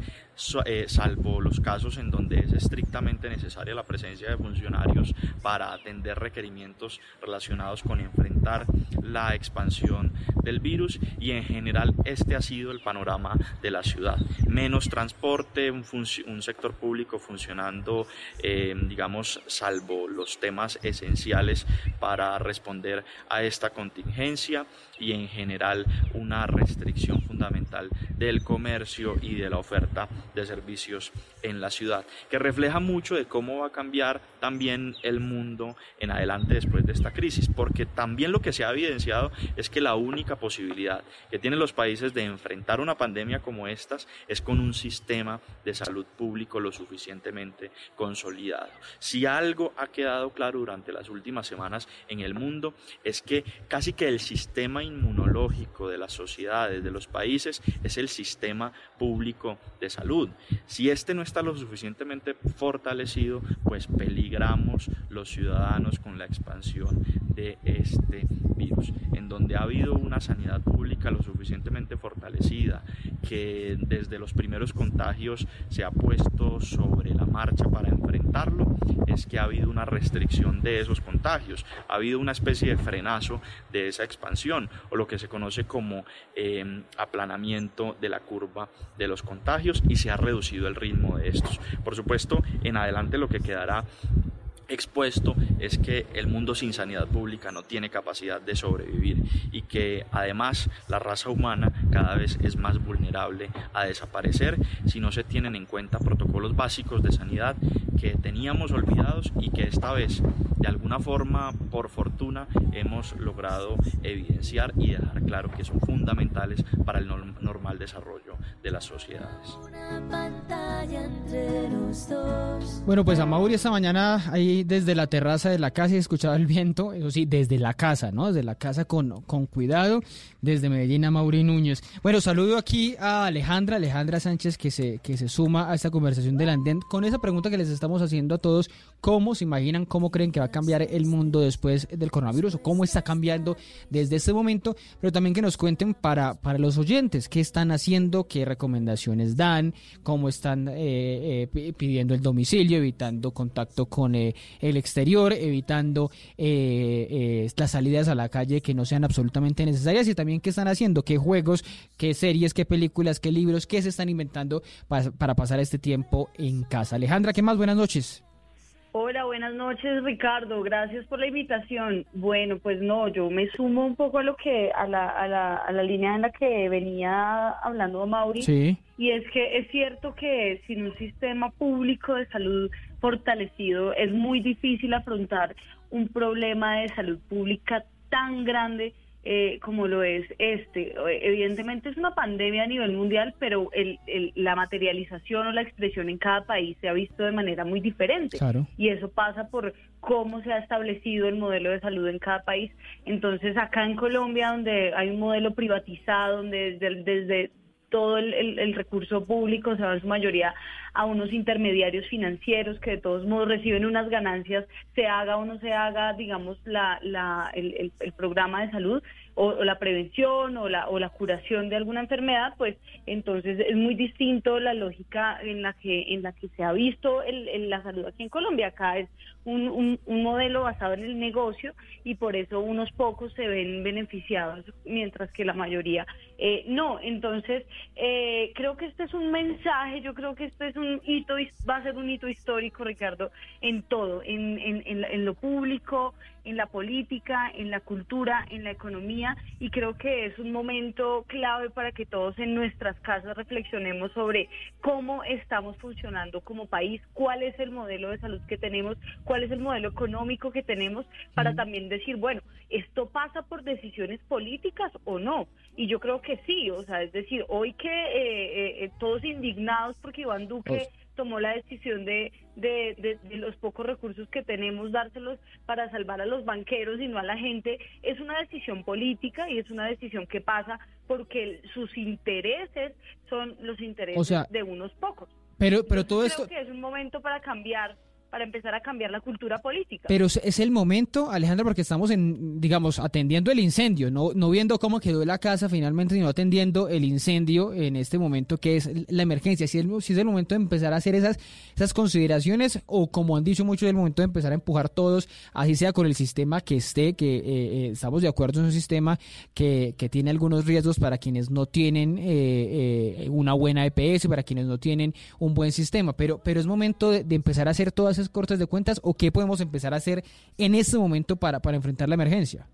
eh, salvo los casos en donde es estrictamente necesaria la presencia de funcionarios para atender requerimientos relacionados con enfrentar la expansión del virus y en general este ha sido el panorama de la ciudad. Menos transporte, un, sector público funcionando, eh, digamos, salvo los temas esenciales para responder a esta contingencia y en general una restricción fundamental del comercio y de la oferta de servicios en la ciudad, que refleja mucho de cómo va a cambiar también el mundo en adelante después de esta crisis, porque también lo que se ha evidenciado es que la única posibilidad que tienen los países de enfrentar una pandemia como estas es con un sistema de salud público lo suficientemente consolidado. Si algo ha quedado claro durante las últimas semanas en el mundo es que casi que el sistema inmunológico de las sociedades, de los países, es el sistema público de salud. Si este no está lo suficientemente fortalecido, pues peligramos los ciudadanos con la expansión de este virus. En donde ha habido una sanidad pública lo suficientemente fortalecida, que desde los primeros contagios se ha puesto sobre la marcha para enfrentarlo, es que ha habido una restricción de esos contagios, ha habido una especie de frenazo de esa expansión o lo que se conoce como eh, aplanamiento de la curva de los contagios y se ha reducido el ritmo de estos. Por supuesto, en adelante lo que quedará expuesto es que el mundo sin sanidad pública no tiene capacidad de sobrevivir y que además la raza humana cada vez es más vulnerable a desaparecer si no se tienen en cuenta protocolos básicos de sanidad que teníamos olvidados y que esta vez de alguna forma por fortuna hemos logrado evidenciar y dejar claro que son fundamentales para el normal desarrollo de las sociedades. Bueno, pues a Mauri esta mañana desde la terraza de la casa y escuchaba el viento, eso sí, desde la casa, ¿no? Desde la casa con, con cuidado, desde Medellín a Mauri Núñez. Bueno, saludo aquí a Alejandra, Alejandra Sánchez, que se, que se suma a esta conversación del Andén con esa pregunta que les estamos haciendo a todos, ¿cómo se imaginan, cómo creen que va a cambiar el mundo después del coronavirus o cómo está cambiando desde este momento? Pero también que nos cuenten para, para los oyentes, qué están haciendo, qué recomendaciones dan, cómo están eh, eh, pidiendo el domicilio, evitando contacto con eh, el exterior, evitando las salidas a la calle que no sean absolutamente necesarias y también qué están haciendo, qué juegos, qué series, qué películas, qué libros, qué se están inventando para pasar este tiempo en casa. Alejandra, ¿qué más? Buenas noches. Hola, buenas noches Ricardo, gracias por la invitación. Bueno, pues no, yo me sumo un poco a lo que a la, a la, a la línea en la que venía hablando Mauri. Sí. Y es que es cierto que sin un sistema público de salud fortalecido es muy difícil afrontar un problema de salud pública tan grande eh, como lo es este. Evidentemente es una pandemia a nivel mundial, pero el, la materialización o la expresión en cada país se ha visto de manera muy diferente. Y eso pasa por cómo se ha establecido el modelo de salud en cada país. Entonces acá en Colombia, donde hay un modelo privatizado, donde desde, desde todo el, recurso público se va en su mayoría a unos intermediarios financieros que de todos modos reciben unas ganancias, se haga o no se haga, digamos, la, la, el, el programa de salud o, la prevención o la, o la curación de alguna enfermedad, pues entonces es muy distinto la lógica en la que, en la que se ha visto el, la salud aquí en Colombia. Acá es un, un, modelo basado en el negocio y por eso unos pocos se ven beneficiados, mientras que la mayoría eh, no. Entonces, eh, creo que este es un mensaje, yo creo que este es un hito, va a ser un hito histórico, Ricardo, en todo, en, en, en lo público, en la política, en la cultura, en la economía y creo que es un momento clave para que todos en nuestras casas reflexionemos sobre cómo estamos funcionando como país, cuál es el modelo de salud que tenemos, cuál es el modelo económico que tenemos para también decir, bueno, ¿esto pasa por decisiones políticas o no? Y yo creo que sí, o sea, es decir, hoy que eh, eh, todos indignados porque Iván Duque tomó la decisión de, de, los pocos recursos que tenemos, dárselos para salvar a los banqueros y no a la gente, es una decisión política y es una decisión que pasa porque sus intereses son los intereses de unos pocos. Pero, pero todo esto... Creo que es un momento para cambiar para empezar a cambiar la cultura política. Pero es el momento, Alejandra, porque estamos en, digamos, atendiendo el incendio, no, no viendo cómo quedó la casa finalmente, sino atendiendo el incendio en este momento que es la emergencia. Si es, el momento de empezar a hacer esas, esas consideraciones, o como han dicho muchos, es el momento de empezar a empujar todos, así sea con el sistema que esté, que eh, eh, estamos de acuerdo en un sistema que, que, tiene algunos riesgos para quienes no tienen eh, una buena EPS, para quienes no tienen un buen sistema, pero, pero es momento de, de empezar a hacer todas esas cortes de cuentas o qué podemos empezar a hacer en este momento para, para enfrentar la emergencia?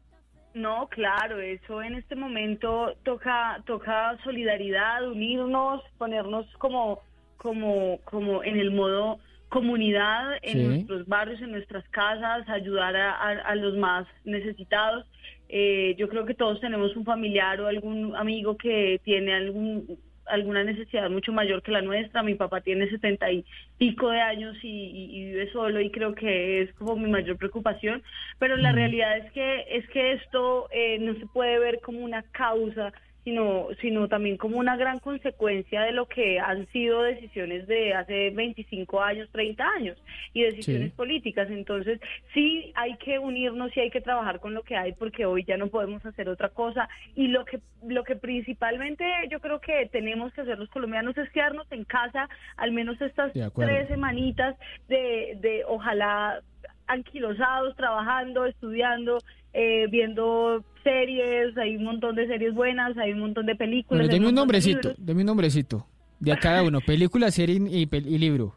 No, claro, eso en este momento toca, toca solidaridad, unirnos, ponernos como como, como en el modo comunidad, en Sí. nuestros barrios, en nuestras casas, ayudar a, a- a los más necesitados. Eh, yo creo que todos tenemos un familiar o algún amigo que tiene algún alguna necesidad mucho mayor que la nuestra. Mi papá tiene setenta y pico de años y, y- y vive solo y creo que es como mi mayor preocupación. Pero la realidad es que es que esto eh, no se puede ver como una causa sino, sino también como una gran consecuencia de lo que han sido decisiones de hace 25 años, 30 años y decisiones Sí. políticas. Entonces, sí hay que unirnos y hay que trabajar con lo que hay porque hoy ya no podemos hacer otra cosa y lo que lo que principalmente yo creo que tenemos que hacer los colombianos es quedarnos en casa al menos estas tres semanitas de, de ojalá anquilosados, trabajando, estudiando, eh, viendo series, hay un montón de series buenas, hay un montón de películas. Hay deme un de nombrecito, libros. deme un nombrecito. De a cada uno, película, serie y, pel- y libro.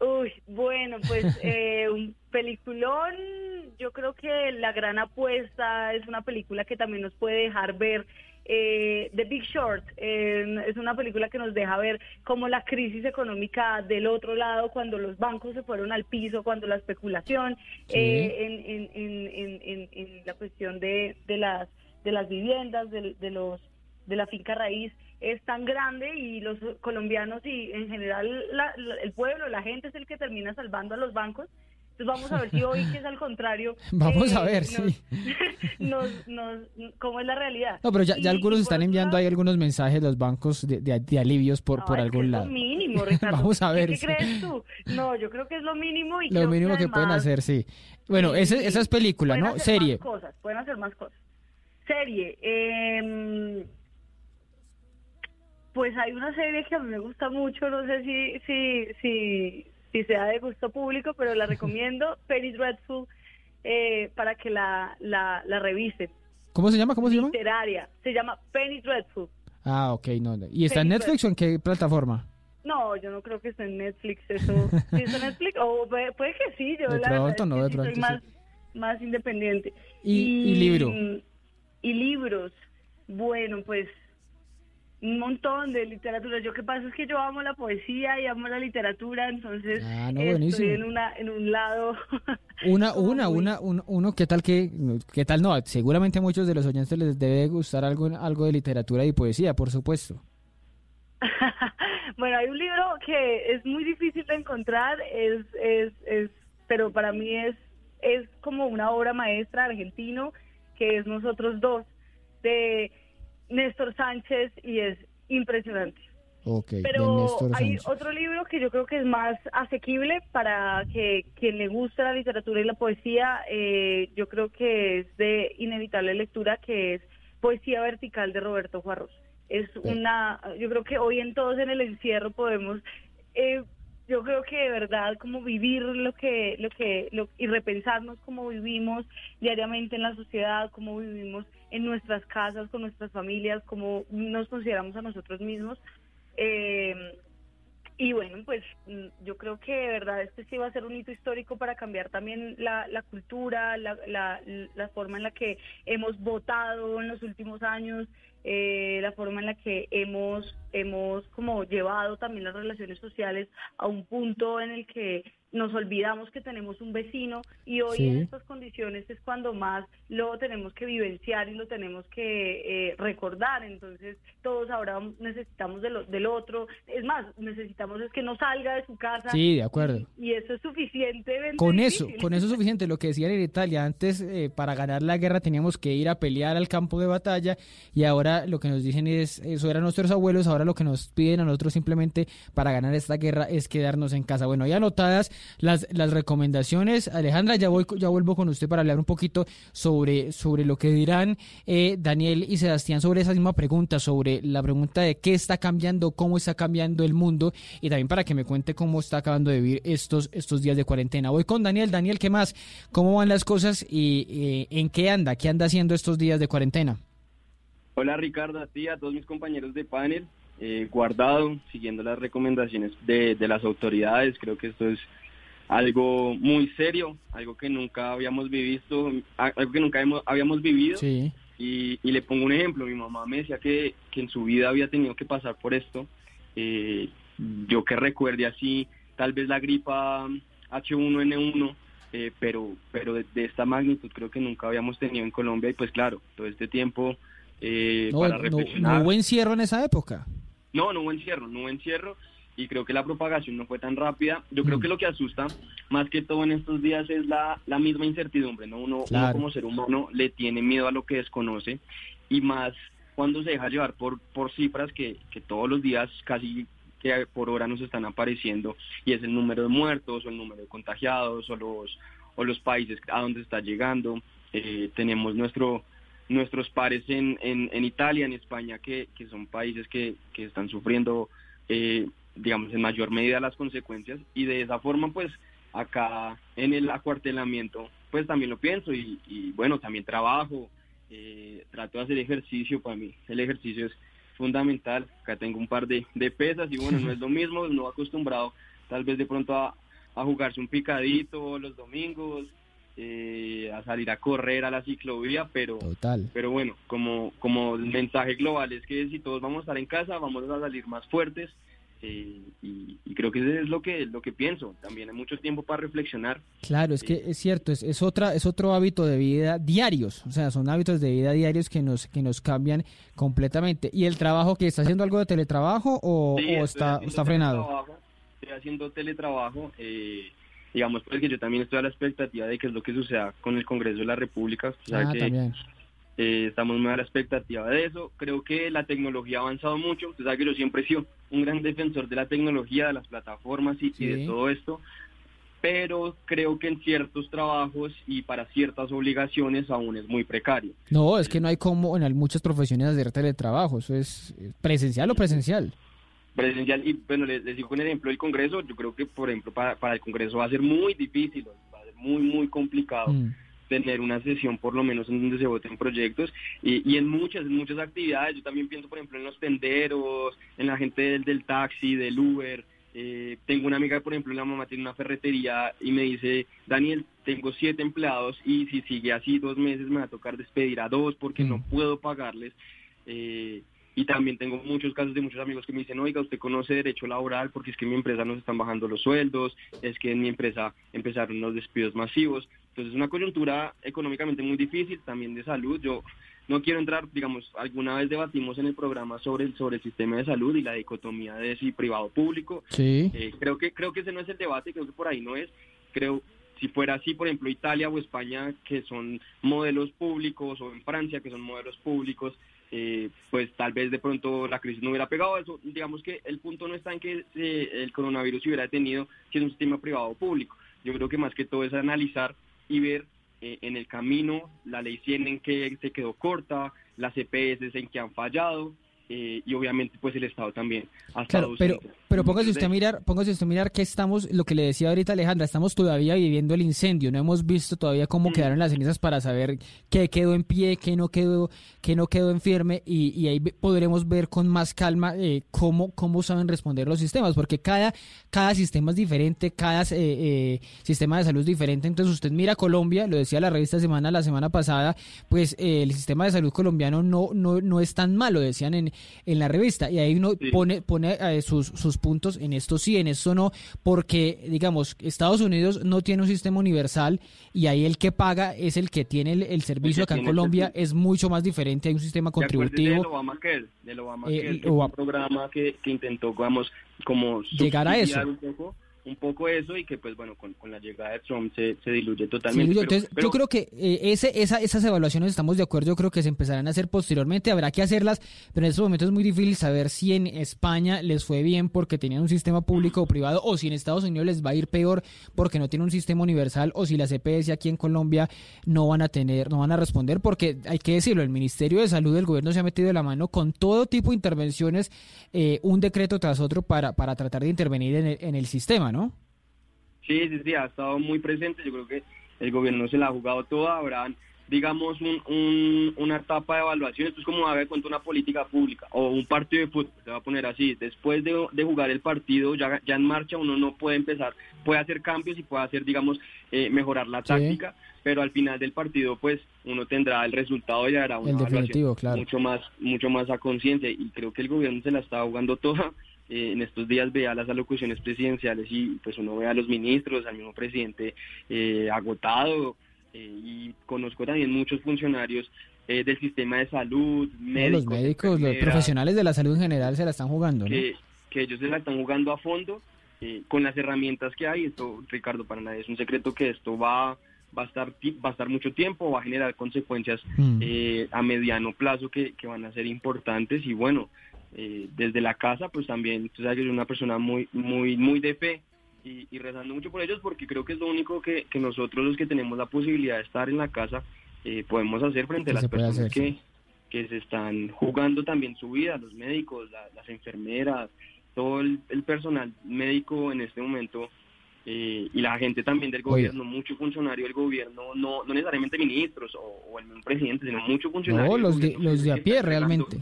Uy, bueno, pues eh, un peliculón, yo creo que La Gran Apuesta es una película que también nos puede dejar ver eh, The Big Short, eh, es una película que nos deja ver cómo la crisis económica del otro lado, cuando los bancos se fueron al piso, cuando la especulación Sí. eh, en, en, en, en, en- en la cuestión de, de las de las viviendas, de, de los de la finca raíz es tan grande y los colombianos y en general la- la- el pueblo, la gente es el que termina salvando a los bancos. Entonces vamos a ver si hoy que es al contrario. Vamos a eh, ver, nos- sí. nos, nos, cómo es la realidad. No, pero ya, Y- ya algunos y están enviando lado- ahí algunos mensajes los bancos de, de- de alivios por, No, por es algún es lado. Lo mínimo, Ricardo. Vamos a ¿Qué- ver, ¿Qué, sí. crees tú? No, yo creo que es lo mínimo y Lo mínimo que pueden hacer, sí. Bueno, esa es película, ¿no? Serie. Más cosas, pueden hacer más cosas. Serie. eh, pues hay una serie que a mí me gusta mucho, no sé si, si, si, si sea de gusto público, pero la recomiendo, Penny Dreadful, eh, para que la, la, la revisen. ¿Cómo se llama? ¿Cómo se llama? Literaria. Se llama Penny Dreadful. Ah, ok, no. ¿Y está en Netflix o en qué plataforma? No, yo no creo que esté en Netflix eso. ¿Sí está en Netflix? O puede, puede que sí, yo De la pronto, no, de sí pronto soy sí. más, más independiente. Y- y libro. Y libros. Bueno, pues un montón de literatura. Yo que pasa es que yo amo la poesía y amo la literatura, entonces Ah, no, estoy en una en un lado Una, una, una, un- uno, ¿qué tal que, qué tal no? Seguramente a muchos de los oyentes les debe gustar algo, algo de literatura y poesía, por supuesto. Bueno, hay un libro que es muy difícil de encontrar, es, es, es, pero para mí es, es como una obra maestra argentino, que es Nosotros Dos, de Néstor Sánchez, y es impresionante. Ok, de Pero hay otro libro que yo creo que es más asequible para que quien le gusta la literatura y la poesía, eh, yo creo que es de inevitable lectura, que es Poesía Vertical de Roberto Juarros. Es una, yo creo que hoy en todos en el encierro podemos, eh, yo creo que de verdad como vivir lo que, lo que, lo, y repensarnos cómo vivimos diariamente en la sociedad, cómo vivimos en nuestras casas, con nuestras familias, cómo nos consideramos a nosotros mismos. Eh, y bueno, pues mm, yo creo que de verdad este sí va a ser un hito histórico para cambiar también la, la cultura, la, la, la forma en la que hemos votado en los últimos años, eh, la forma en la que hemos, hemos como llevado también las relaciones sociales a un punto en el que nos olvidamos que tenemos un vecino y hoy Sí. en estas condiciones es cuando más lo tenemos que vivenciar y lo tenemos que eh, recordar. Entonces todos ahora necesitamos de lo- del otro. Es más, necesitamos es que no salga de su casa. Sí, de acuerdo. Y, y eso es suficientemente Con eso, con eso es suficiente. Lo que decían en Italia, antes eh, para ganar la guerra teníamos que ir a pelear al campo de batalla y ahora lo que nos dicen es, eso eran nuestros abuelos, ahora lo que nos piden a nosotros simplemente para ganar esta guerra es quedarnos en casa. Bueno, ya anotadas las, las recomendaciones. Alejandra, ya, voy, ya vuelvo con usted para hablar un poquito sobre, sobre lo que dirán eh, Daniel y Sebastián sobre esa misma pregunta, sobre la pregunta de qué está cambiando, cómo está cambiando el mundo y también para que me cuente cómo está acabando de vivir estos, estos días de cuarentena. Voy con Daniel. Daniel, ¿qué más? ¿Cómo van las cosas y en qué anda? ¿Qué anda haciendo estos días de cuarentena? Hola Ricardo, a ti, a todos mis compañeros de panel, eh, guardado, siguiendo las recomendaciones de, de las autoridades, creo que esto es algo muy serio, algo que nunca habíamos a- algo que nunca habíamos vivido. Sí. Y, y le pongo un ejemplo, mi mamá me decía que, que en su vida había tenido que pasar por esto, eh, yo que recuerde así, tal vez la gripa H1N1, eh, pero, pero de, esta magnitud creo que nunca habíamos tenido en Colombia y pues claro, todo este tiempo eh, no, para no- reflexionar. no hubo encierro en esa época. No, no hubo encierro, no hubo encierro y creo que la propagación no fue tan rápida. Yo creo Mm. que lo que asusta más que todo en estos días es la, la misma incertidumbre, ¿no? Uno, como ser humano le tiene miedo a lo que desconoce y más cuando se deja llevar por, por cifras que, que todos los días casi que por hora nos están apareciendo y es el número de muertos o el número de contagiados o los, o los países a donde está llegando. Eh, tenemos nuestro nuestros pares en, en, en Italia, en España, que, que son países que, que están sufriendo, eh, digamos, en mayor medida las consecuencias. Y de esa forma, pues, acá en el acuartelamiento, pues también lo pienso y, y, bueno, también trabajo, eh, trato de hacer ejercicio, para mí el ejercicio es fundamental. Acá tengo un par de, de pesas y bueno, no es lo mismo, no acostumbrado tal vez de pronto a, a jugarse un picadito los domingos, eh, a salir a correr a la ciclovía, pero Total. pero bueno, como, como el mensaje global es que si todos vamos a estar en casa, vamos a salir más fuertes. Eh, y, y creo que eso es lo que, lo que pienso. También hay mucho tiempo para reflexionar. Claro, es que es cierto, es, es otra, es otro hábito de vida diarios, o sea, son hábitos de vida diarios que nos, que nos cambian completamente. ¿Y el trabajo que está haciendo algo de teletrabajo o, Sí, o está, está frenado? Estoy haciendo teletrabajo. eh, digamos, pues que yo también estoy a la expectativa de qué es lo que suceda con el Congreso de la República. O sea, Ah, que, también. Eh, estamos muy a la expectativa de eso. Creo que la tecnología ha avanzado mucho. Usted sabe que yo siempre he sido un gran defensor de la tecnología, de las plataformas y, y de todo esto. Pero creo que en ciertos trabajos y para ciertas obligaciones aún es muy precario. No, es que no hay como en muchas profesiones hacer teletrabajo, eso es eh, presencial o presencial. Presencial, y bueno, les, les digo con el ejemplo del Congreso, yo creo que, por ejemplo, para, para el Congreso va a ser muy difícil, va a ser muy, muy complicado. Mm. Tener una sesión por lo menos en donde se voten proyectos y, y en muchas, en muchas actividades, yo también pienso por ejemplo en los tenderos, en la gente del, del taxi, del Uber, eh, tengo una amiga por ejemplo la mamá tiene una ferretería y me dice, Daniel, tengo siete empleados y si sigue así dos meses me va a tocar despedir a dos porque no puedo pagarles. Eh, y también tengo muchos casos de muchos amigos que me dicen, oiga, usted conoce derecho laboral porque es que en mi empresa nos están bajando los sueldos, es que en mi empresa empezaron los despidos masivos. Entonces es una coyuntura económicamente muy difícil, también de salud. Yo no quiero entrar, digamos, alguna vez debatimos en el programa sobre el, sobre el sistema de salud y la dicotomía de si privado público. Sí. Eh, creo que creo que ese no es el debate, creo que por ahí no es. Creo si fuera así, por ejemplo, Italia o España, que son modelos públicos, o en Francia, que son modelos públicos, eh, pues tal vez de pronto la crisis no hubiera pegado eso. Digamos que el punto no está en que eh, el coronavirus se hubiera detenido si es un sistema privado o público. Yo creo que más que todo es analizar y ver eh, en el camino la ley 100 en que se quedó corta, las EPS en que han fallado eh, y obviamente pues el Estado también ha estado Claro, pero, pero póngase usted a mirar, póngase usted a mirar que estamos, lo que le decía ahorita Alejandra, estamos todavía viviendo el incendio, no hemos visto todavía cómo quedaron las cenizas para saber qué quedó en pie, qué no quedó, qué no quedó en firme y, y ahí podremos ver con más calma eh, cómo, cómo saben responder los sistemas, porque cada, cada sistema es diferente, cada eh, eh, sistema de salud es diferente, entonces usted mira Colombia, lo decía la revista Semana la semana pasada, pues eh, el sistema de salud colombiano no, no, no es tan malo, decían en, en la revista, y ahí uno pone, pone eh, sus, sus puntos en esto sí, en esto no, porque digamos, Estados Unidos no tiene un sistema universal y ahí el que paga es el que tiene el, el servicio, acá en Colombia. es mucho más diferente, hay un sistema contributivo. Del Obamacare, del Obamacare, Eh, que Obama- un programa que, que intentó, digamos, como Llegar a eso. subsidiar Un poco, un poco eso y que, pues bueno, con, con la llegada de Trump se, se diluye Sí, totalmente. yo- pero- entonces, pero- yo creo que eh, ese, esa, esas evaluaciones estamos de acuerdo, yo creo que se empezarán a hacer posteriormente, habrá que hacerlas, pero en estos momentos es muy difícil saber si en España les fue bien porque tenían un sistema público o privado, o si en Estados Unidos les va a ir peor porque no tienen un sistema universal, o si las EPS aquí en Colombia no van a tener, no van a responder, porque hay que decirlo, el Ministerio de Salud del gobierno se ha metido de la mano con todo tipo de intervenciones, eh, un decreto tras otro para, para tratar de intervenir en el, en el sistema, ¿no? Sí, sí, sí, ha estado muy presente. Yo creo que el gobierno se la ha jugado toda. Habrán, digamos, un, un- una etapa de evaluación. Esto es como de cuenta una política pública o un partido de fútbol. Se va a poner así. Después de, de jugar el partido, ya, ya en marcha, uno no puede empezar. Puede hacer cambios y puede hacer, digamos, eh, mejorar la táctica. Pero al final del partido, pues, uno tendrá el resultado y hará una El evaluación definitivo, claro. mucho más, mucho más a conciencia. Y creo que el gobierno se la está jugando toda eh, en estos días vea las alocuciones presidenciales y pues uno ve a los ministros, al mismo presidente eh, agotado y conozco también muchos funcionarios del sistema de salud, médicos. los médicos, los profesionales de la salud en general se la están jugando, que, que ellos se la están jugando a fondo con las herramientas que hay. Esto, Ricardo, para nadie es un secreto que esto va va a estar va a estar mucho tiempo, va a generar consecuencias mm. eh, a mediano plazo que, que, van a ser importantes y bueno, eh, desde la casa pues también, tú sabes que soy una persona muy muy muy de fe y, rezando mucho por ellos porque creo que es lo único que, que, nosotros los que tenemos la posibilidad de estar en la casa eh, podemos hacer frente a las personas que, que se están jugando también su vida, los médicos, las enfermeras, todo el personal médico en este momento eh, y la gente también del gobierno, mucho funcionario del gobierno, no, no necesariamente ministros o, el presidente, sino mucho funcionario. No, los de, los de a pie realmente.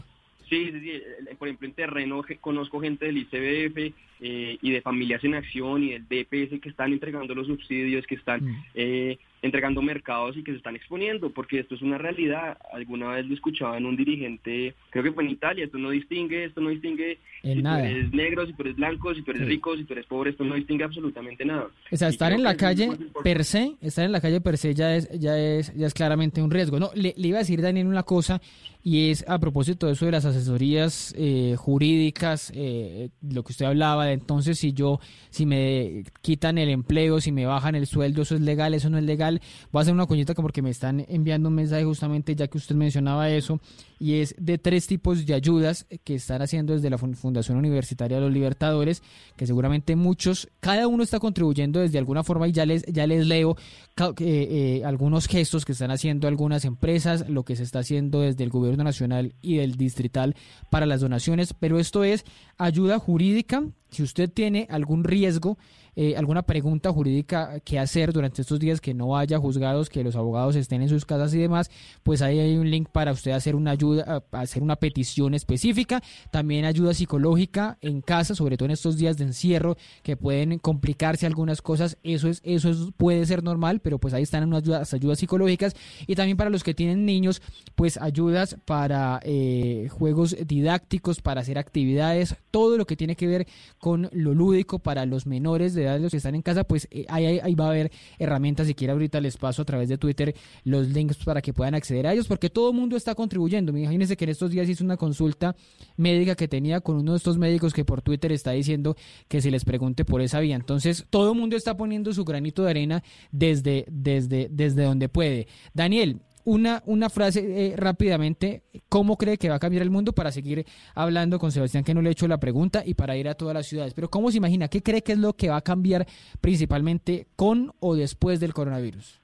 Sí, sí, sí, por ejemplo en terreno conozco gente del ICBF eh, y de Familias en Acción y del DPS que están entregando los subsidios, que están mm. eh, entregando mercados y que se están exponiendo, porque esto es una realidad. Alguna vez lo escuchaba en un dirigente, creo que fue en Italia, esto no distingue, esto no distingue si tú eres negro, si tú eres blanco, si tú eres rico, si tú eres pobre, esto no distingue absolutamente nada. O sea, estar en la calle per se, estar en la calle per se ya es, ya es, ya es claramente un riesgo. No, le, iba a decir Daniel una cosa, y es a propósito de eso de las asesorías eh, jurídicas, eh, lo que usted hablaba de entonces si yo, si me quitan el empleo, si me bajan el sueldo, eso es legal, eso no es legal Voy a hacer una coñita porque me están enviando un mensaje justamente ya que usted mencionaba eso y es de tres tipos de ayudas que están haciendo desde la Fundación Universitaria de los Libertadores, que seguramente muchos, cada uno está contribuyendo desde alguna forma y ya les, ya les leo eh, eh, algunos gestos que están haciendo algunas empresas, lo que se está haciendo desde el gobierno nacional y del distrital para las donaciones, pero esto es ayuda jurídica, si usted tiene algún riesgo, eh, alguna pregunta jurídica que hacer durante estos días que no haya juzgados, que los abogados estén en sus casas y demás, pues ahí hay un link para usted hacer una ayuda, hacer una petición específica, también ayuda psicológica en casa, sobre todo en estos días de encierro que pueden complicarse algunas cosas, eso es eso puede ser normal, pero pues ahí están unas ayudas, ayudas psicológicas. Y también para los que tienen niños, pues ayudas para eh, juegos didácticos, para hacer actividades, todo lo que tiene que ver con lo lúdico para los menores de los que están en casa, pues eh, ahí, ahí, va a haber herramientas. Si quiere, ahorita les paso a través de Twitter los links para que puedan acceder a ellos, porque todo el mundo está contribuyendo. Imagínense que en estos días hice una consulta médica que tenía con uno de estos médicos que por Twitter está diciendo que se les pregunte por esa vía. Entonces, todo el mundo está poniendo su granito de arena desde, desde, desde donde puede. Daniel, una, una frase eh, rápidamente, ¿cómo cree que va a cambiar el mundo para seguir hablando con Sebastián que no le he hecho la pregunta y para ir a todas las ciudades? Pero ¿cómo se imagina? ¿Qué cree que es lo que va a cambiar principalmente con o después del coronavirus?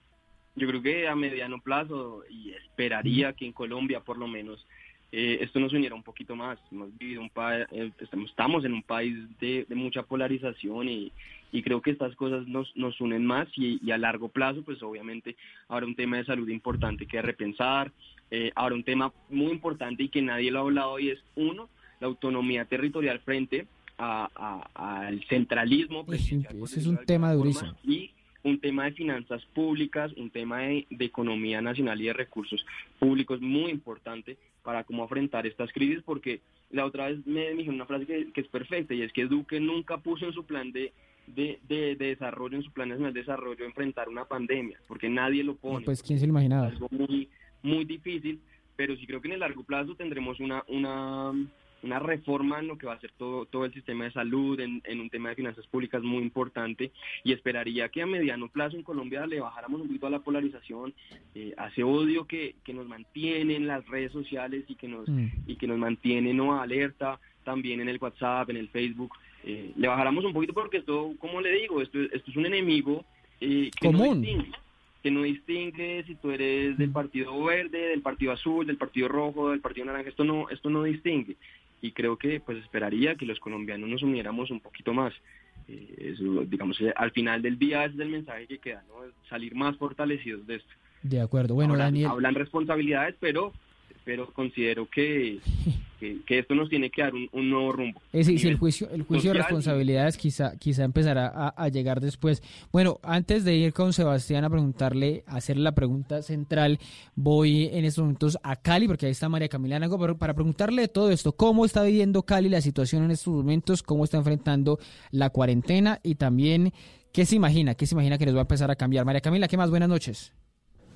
Yo creo que a mediano plazo y esperaría que en Colombia por lo menos eh, esto nos uniera un poquito más. Hemos vivido un eh, estamos en un país de, mucha polarización y, creo que estas cosas nos, nos unen más y, a largo plazo, pues obviamente habrá un tema de salud importante que repensar, eh, habrá un tema muy importante y que nadie lo ha hablado y es uno, la autonomía territorial frente al centralismo. ese es un tema durísimo. Y un tema de finanzas públicas, un tema de, economía nacional y de recursos públicos muy importante para cómo afrontar estas crisis, porque la otra vez me dijeron una frase que, es perfecta y es que Duque nunca puso en su plan de, de, desarrollo, en su plan nacional de desarrollo, enfrentar una pandemia, porque nadie lo pone. pues quién se lo imaginaba. algo muy, muy difícil, pero sí creo que en el largo plazo tendremos una, una una reforma en lo que va a ser todo, todo el sistema de salud, en, un tema de finanzas públicas muy importante y esperaría que a mediano plazo en Colombia le bajáramos un poquito a la polarización, eh, a ese odio que, que nos mantiene en las redes sociales y que nos, mm. y que nos mantiene no alerta también en el WhatsApp, en el Facebook, eh, le bajáramos un poquito porque esto, como le digo, esto, esto es un enemigo eh, que no distingue que no distingue si tú eres del mm. partido verde, del partido azul, del partido rojo, del partido naranja, esto no, esto no distingue y creo que pues esperaría que los colombianos nos uniéramos un poquito más. Eh, digamos, eh, al final del día es el mensaje que queda, ¿no? salir más fortalecidos de esto. De acuerdo, bueno, hablan, Daniel. Hablan responsabilidades, pero pero considero que, que, esto nos tiene que dar un, nuevo rumbo. Es decir, el juicio, el juicio de responsabilidades quizá, quizá empezará a, llegar después. Bueno, antes de ir con Sebastián a preguntarle, a hacerle la pregunta central, voy en estos momentos a Cali, porque ahí está María Camila Nago, para preguntarle de todo esto, cómo está viviendo Cali la situación en estos momentos, cómo está enfrentando la cuarentena y también qué se imagina, qué se imagina que les va a empezar a cambiar. María Camila, ¿qué más? Buenas noches.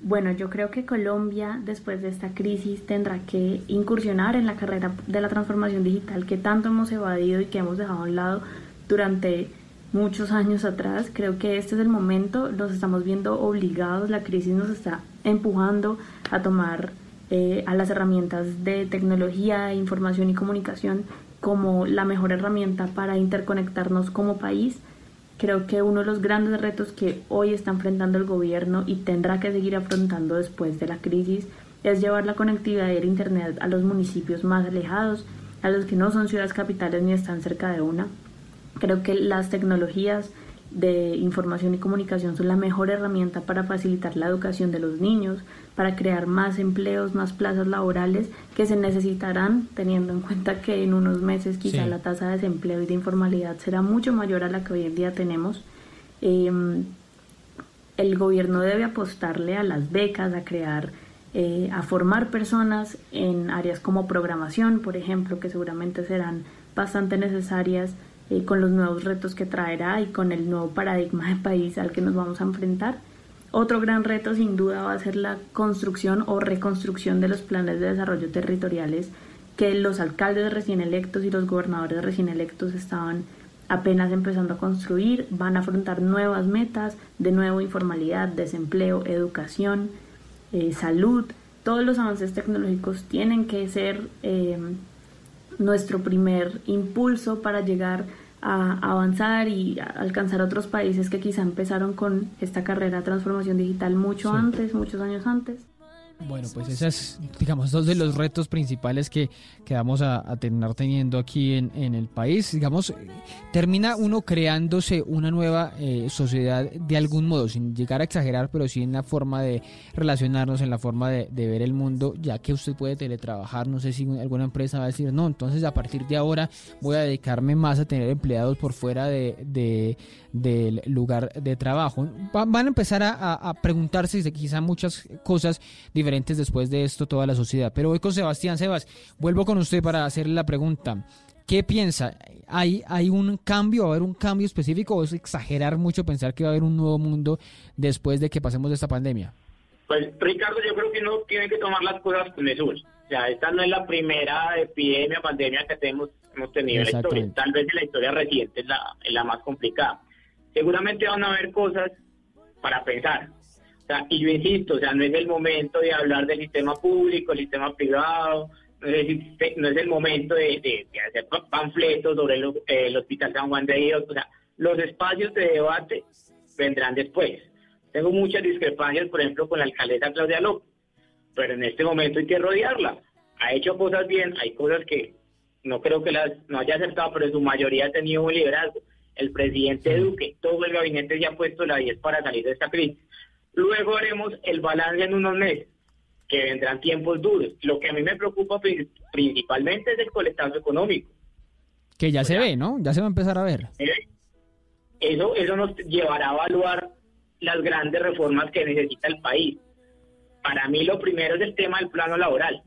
Bueno, yo creo que Colombia después de esta crisis tendrá que incursionar en la carrera de la transformación digital que tanto hemos evadido y que hemos dejado a un lado durante muchos años atrás. Creo que este es el momento, nos estamos viendo obligados, la crisis nos está empujando a tomar eh, a las herramientas de tecnología, información y comunicación como la mejor herramienta para interconectarnos como país Creo que uno de los grandes retos que hoy está enfrentando el gobierno y tendrá que seguir afrontando después de la crisis es llevar la conectividad del Internet a los municipios más alejados, a los que no son ciudades capitales ni están cerca de una. Creo que las tecnologías de información y comunicación son la mejor herramienta para facilitar la educación de los niños, para crear más empleos, más plazas laborales que se necesitarán, teniendo en cuenta que en unos meses quizá la tasa de desempleo y de informalidad será mucho mayor a la que hoy en día tenemos. Em, el gobierno debe apostarle a las becas, a crear, eh, a formar personas en áreas como programación, por ejemplo, que seguramente serán bastante necesarias eh, con los nuevos retos que traerá y con el nuevo paradigma de país al que nos vamos a enfrentar. Otro gran reto sin duda va a ser la construcción o reconstrucción de los planes de desarrollo territoriales que los alcaldes recién electos y los gobernadores recién electos estaban apenas empezando a construir, van a afrontar nuevas metas, de nuevo informalidad, desempleo, educación, eh, salud. Todos los avances tecnológicos tienen que ser eh, nuestro primer impulso para llegar a avanzar y alcanzar otros países que quizá empezaron con esta carrera de transformación digital mucho antes, muchos años antes. Bueno, pues esos es, digamos, dos de los retos principales que, que vamos a, terminar teniendo aquí en, en, el país. Digamos, termina uno creándose una nueva eh, sociedad de algún modo, sin llegar a exagerar, pero sí en la forma de relacionarnos, en la forma de, ver el mundo, ya que usted puede teletrabajar. No sé si alguna empresa va a decir, no, entonces a partir de ahora voy a dedicarme más a tener empleados por fuera de del lugar de trabajo. van a empezar a, a preguntarse quizá muchas cosas diferentes después de esto toda la sociedad. Pero voy con Sebastián Sebas, vuelvo con usted para hacerle la pregunta. ¿Qué piensa? ¿Hay, ¿Hay un cambio? ¿Va a haber un cambio específico o es exagerar mucho pensar que va a haber un nuevo mundo después de que pasemos de esta pandemia? Pues Ricardo, yo creo que uno tiene que tomar las cosas con mesura. O sea, esta no es la primera epidemia, pandemia que tenemos, hemos tenido en la historia. Tal vez en la historia reciente es la, es la más complicada seguramente van a haber cosas para pensar. Y yo insisto, o sea, no es el momento de hablar del sistema público, el sistema privado, no es, el momento de, hacer panfletos sobre el, Hospital San Juan de Dios. O sea, los espacios de debate vendrán después. Tengo muchas discrepancias, por ejemplo, con la alcaldesa Claudia López, pero en este momento hay que rodearla. Ha hecho cosas bien, hay cosas que no creo que las no haya aceptado, pero en su mayoría ha tenido un liderazgo el presidente Duque, todo el gabinete ya ha puesto la 10 para salir de esta crisis. Luego haremos el balance en unos meses, que vendrán tiempos duros. Lo que a mí me preocupa principalmente es el coletazo económico. Que ya se ve, ¿no? Ya se va a empezar a ver. Eso, eso nos llevará a evaluar las grandes reformas que necesita el país. Para mí lo primero es el tema del plano laboral.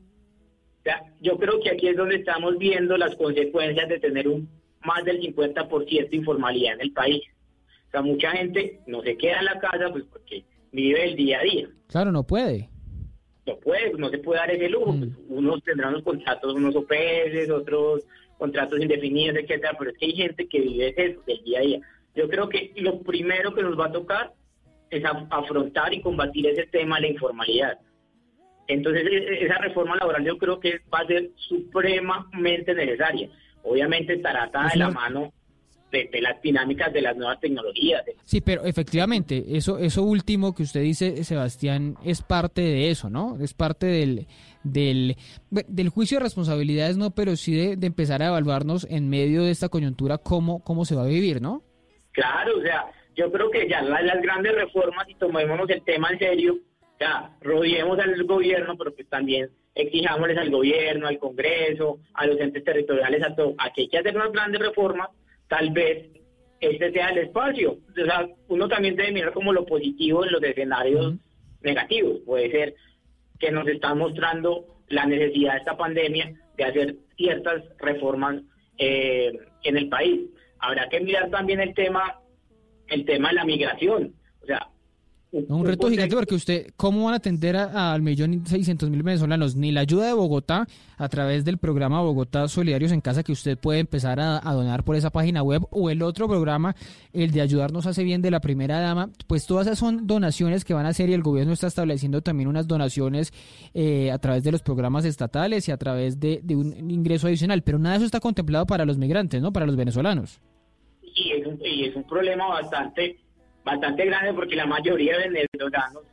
O sea, yo creo que aquí es donde estamos viendo las consecuencias de tener un más del 50% de informalidad en el país. O sea, mucha gente no se queda en la casa pues porque vive el día a día. Claro, no puede. No puede, no se puede dar ese lujo. Pues, mm. unos tendrán unos contratos, unos OPS, otros contratos indefinidos, etcétera, pero es que hay gente que vive eso del día a día. Yo creo que lo primero que nos va a tocar es afrontar y combatir ese tema de la informalidad. Entonces, e, e, esa reforma laboral yo creo que va a ser supremamente necesaria obviamente estará atada de la mano de, las dinámicas de las nuevas tecnologías. Sí, pero efectivamente, eso, eso último que usted dice, Sebastián, es parte de eso, ¿no? Es parte del, del, del juicio de responsabilidades, no, pero sí de, empezar a evaluarnos en medio de esta coyuntura cómo, cómo se va a vivir, ¿no? Claro, o sea, yo creo que ya las, las grandes reformas, y tomémonos el tema en serio, sea, rodeemos al gobierno, pero pues también exijámosles al gobierno, al Congreso, a los entes territoriales, a todo, a que hay que hacer un plan de reforma, tal vez este sea el espacio. O sea, uno también debe mirar como lo positivo en los escenarios negativos. Puede ser que nos están mostrando la necesidad de esta pandemia de hacer ciertas reformas eh, en el país. Habrá que mirar también el tema, el tema de la migración. O sea, un, reto gigante porque usted, ¿cómo van a atender al millón seiscientos mil venezolanos? Ni la ayuda de Bogotá a través del programa Bogotá Solidarios en Casa que usted puede empezar a, donar por esa página web o el otro programa, el de Ayudarnos Hace Bien de la Primera Dama, pues todas esas son donaciones que van a hacer y el gobierno está estableciendo también unas donaciones eh, a través de los programas estatales y a través de, un ingreso adicional, pero nada de eso está contemplado para los migrantes, ¿no? Para los venezolanos. Y es un problema bastante bastante grande porque la mayoría de venezolanos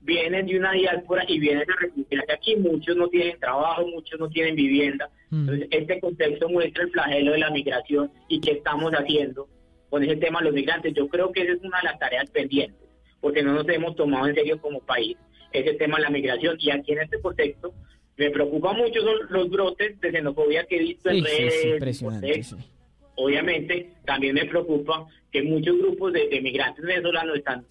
vienen de una diáspora y vienen a refugiarse aquí. Muchos no tienen trabajo, muchos no tienen vivienda. Mm. Entonces, este contexto muestra el flagelo de la migración y qué estamos haciendo con ese tema de los migrantes. Yo creo que esa es una de las tareas pendientes, porque no nos hemos tomado en serio como país ese tema de la migración. Y aquí en este contexto me preocupa mucho los brotes de xenofobia que he visto en redes. Obviamente, también me preocupa que muchos grupos de, migrantes venezolanos están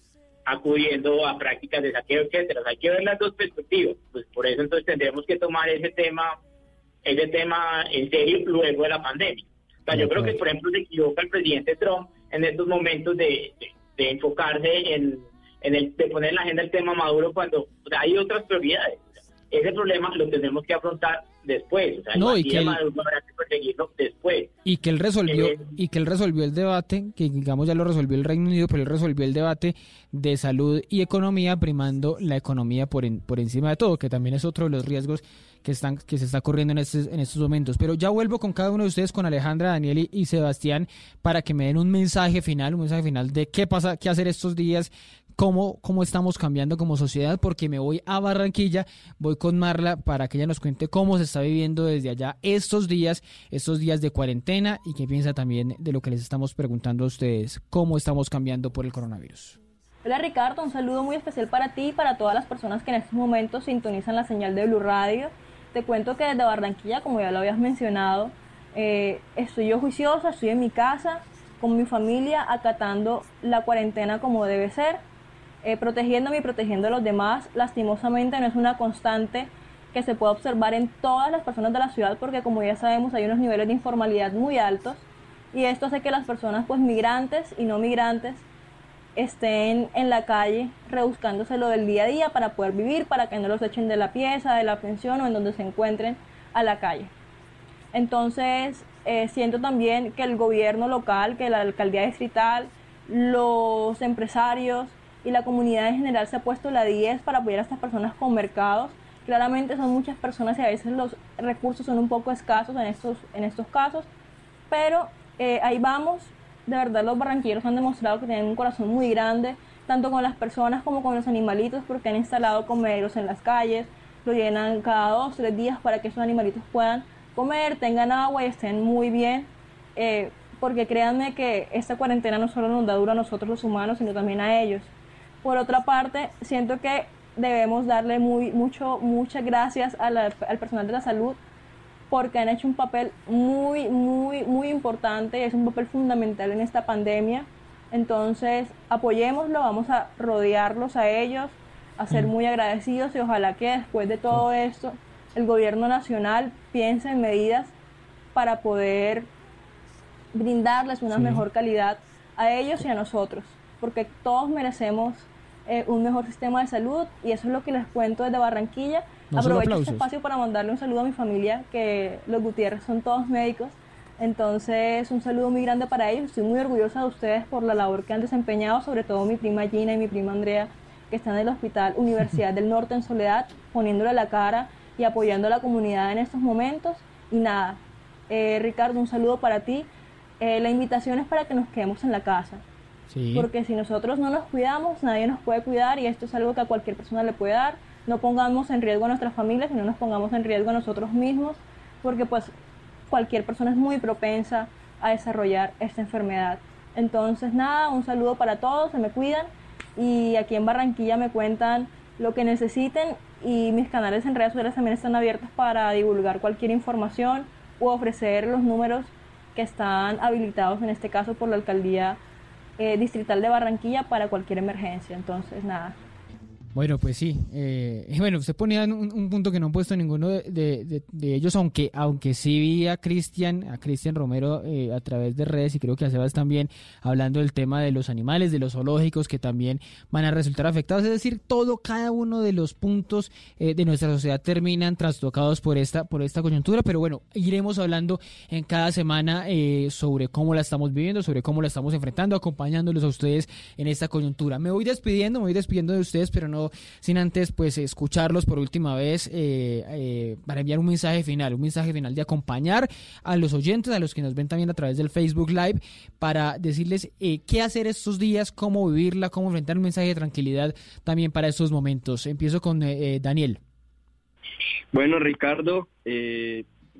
acudiendo a prácticas de saqueo, etcétera. hay que ver las dos perspectivas. Pues por eso entonces tendremos que tomar ese tema, ese tema en serio luego de la pandemia. O sea, yo creo que, por ejemplo, se equivoca el presidente Trump en estos momentos de, enfocarse en, en el, de poner en la agenda el tema Maduro cuando hay otras prioridades. Ese problema lo tenemos que afrontar después. O sea, no, y que, él, después. Y que él resolvió, eh, y que él resolvió el debate, que digamos ya lo resolvió el Reino Unido, pero él resolvió el debate de salud y economía, primando la economía por, por encima de todo, que también es otro de los riesgos que están que se está corriendo en estos, en estos momentos. Pero ya vuelvo con cada uno de ustedes, con Alejandra, Daniel y, Sebastián, para que me den un mensaje final, un mensaje final de qué pasa, qué hacer estos días, cómo, cómo estamos cambiando como sociedad, porque me voy a Barranquilla, voy con Marla para que ella nos cuente cómo se está viviendo desde allá estos días, estos días de cuarentena y qué piensa también de lo que les estamos preguntando a ustedes, cómo estamos cambiando por el coronavirus. Hola Ricardo, un saludo muy especial para ti y para todas las personas que en estos momentos sintonizan la señal de Blue Radio. Te cuento que desde Barranquilla, como ya lo habías mencionado, eh, estoy yo juiciosa, estoy en mi casa con mi familia acatando la cuarentena como debe ser eh, protegiéndome y protegiendo a los demás. Lastimosamente no es una constante que se pueda observar en todas las personas de la ciudad porque como ya sabemos hay unos niveles de informalidad muy altos y esto hace que las personas pues migrantes y no migrantes estén en la calle rebuscándose lo del día a día para poder vivir, para que no los echen de la pieza, de la pensión o en donde se encuentren a la calle. Entonces, eh, siento también que el gobierno local, que la alcaldía distrital, los empresarios, y la comunidad en general se ha puesto la 10 para apoyar a estas personas con mercados. Claramente son muchas personas y a veces los recursos son un poco escasos en estos, en estos casos, pero eh, ahí vamos. De verdad los barranquilleros han demostrado que tienen un corazón muy grande, tanto con las personas como con los animalitos, porque han instalado comeros en las calles, lo llenan cada dos, tres días para que esos animalitos puedan comer, tengan agua y estén muy bien. Eh, porque créanme que esta cuarentena no solo nos da duro a nosotros los humanos, sino también a ellos. Por otra parte, siento que debemos darle muy, mucho, muchas gracias al personal de la salud porque han hecho un papel muy, muy, muy importante, es un papel fundamental en esta pandemia. Entonces, apoyémoslo, vamos a rodearlos a ellos, a ser mm. muy agradecidos y ojalá que después de todo esto el gobierno nacional piense en medidas para poder brindarles una mejor calidad a ellos y a nosotros, porque todos merecemos eh, un mejor sistema de salud y eso es lo que les cuento desde Barranquilla. Aprovecho este espacio para mandarle un saludo a mi familia, que los Gutiérrez son todos médicos. Entonces, un saludo muy grande para ellos. Estoy muy orgullosa de ustedes por la labor que han desempeñado, sobre todo mi prima Gina y mi prima Andrea, que están en el Hospital Universidad del Norte en Soledad, poniéndole la cara y apoyando a la comunidad en estos momentos. Y nada, eh, Ricardo, un saludo para ti. Eh, la invitación es para que nos quedemos en la casa. Porque si nosotros no nos cuidamos, nadie nos puede cuidar y esto es algo que a cualquier persona le puede dar. No pongamos en riesgo a nuestras familias, sino nos pongamos en riesgo a nosotros mismos, porque pues cualquier persona es muy propensa a desarrollar esta enfermedad. Entonces nada, un saludo para todos, se me cuidan y aquí en Barranquilla me cuentan lo que necesiten y mis canales en redes sociales también están abiertos para divulgar cualquier información o ofrecer los números que están habilitados en este caso por la alcaldía eh, distrital de Barranquilla para cualquier emergencia. Entonces, nada, bueno, pues sí. Eh, bueno, usted ponía un, un, punto que no han puesto ninguno de, ellos, aunque aunque sí vi a Cristian, a Cristian Romero eh, a través de redes y creo que a Sebas también hablando del tema de los animales, de los zoológicos que también van a resultar afectados. Es decir, todo, cada uno de los puntos eh, de nuestra sociedad terminan trastocados por esta por esta coyuntura. Pero bueno, iremos hablando en cada semana sobre cómo la estamos viviendo, sobre cómo la estamos enfrentando, acompañándolos a ustedes en esta coyuntura. Me voy despidiendo, me voy despidiendo de ustedes, pero no sin antes pues escucharlos por última vez eh, eh, para enviar un mensaje final, un mensaje final de acompañar a los oyentes, a los que nos ven también a través del Facebook Live, para decirles eh, qué hacer estos días, cómo vivirla, cómo enfrentar un mensaje de tranquilidad también para estos momentos. Empiezo con Daniel. Bueno, Ricardo,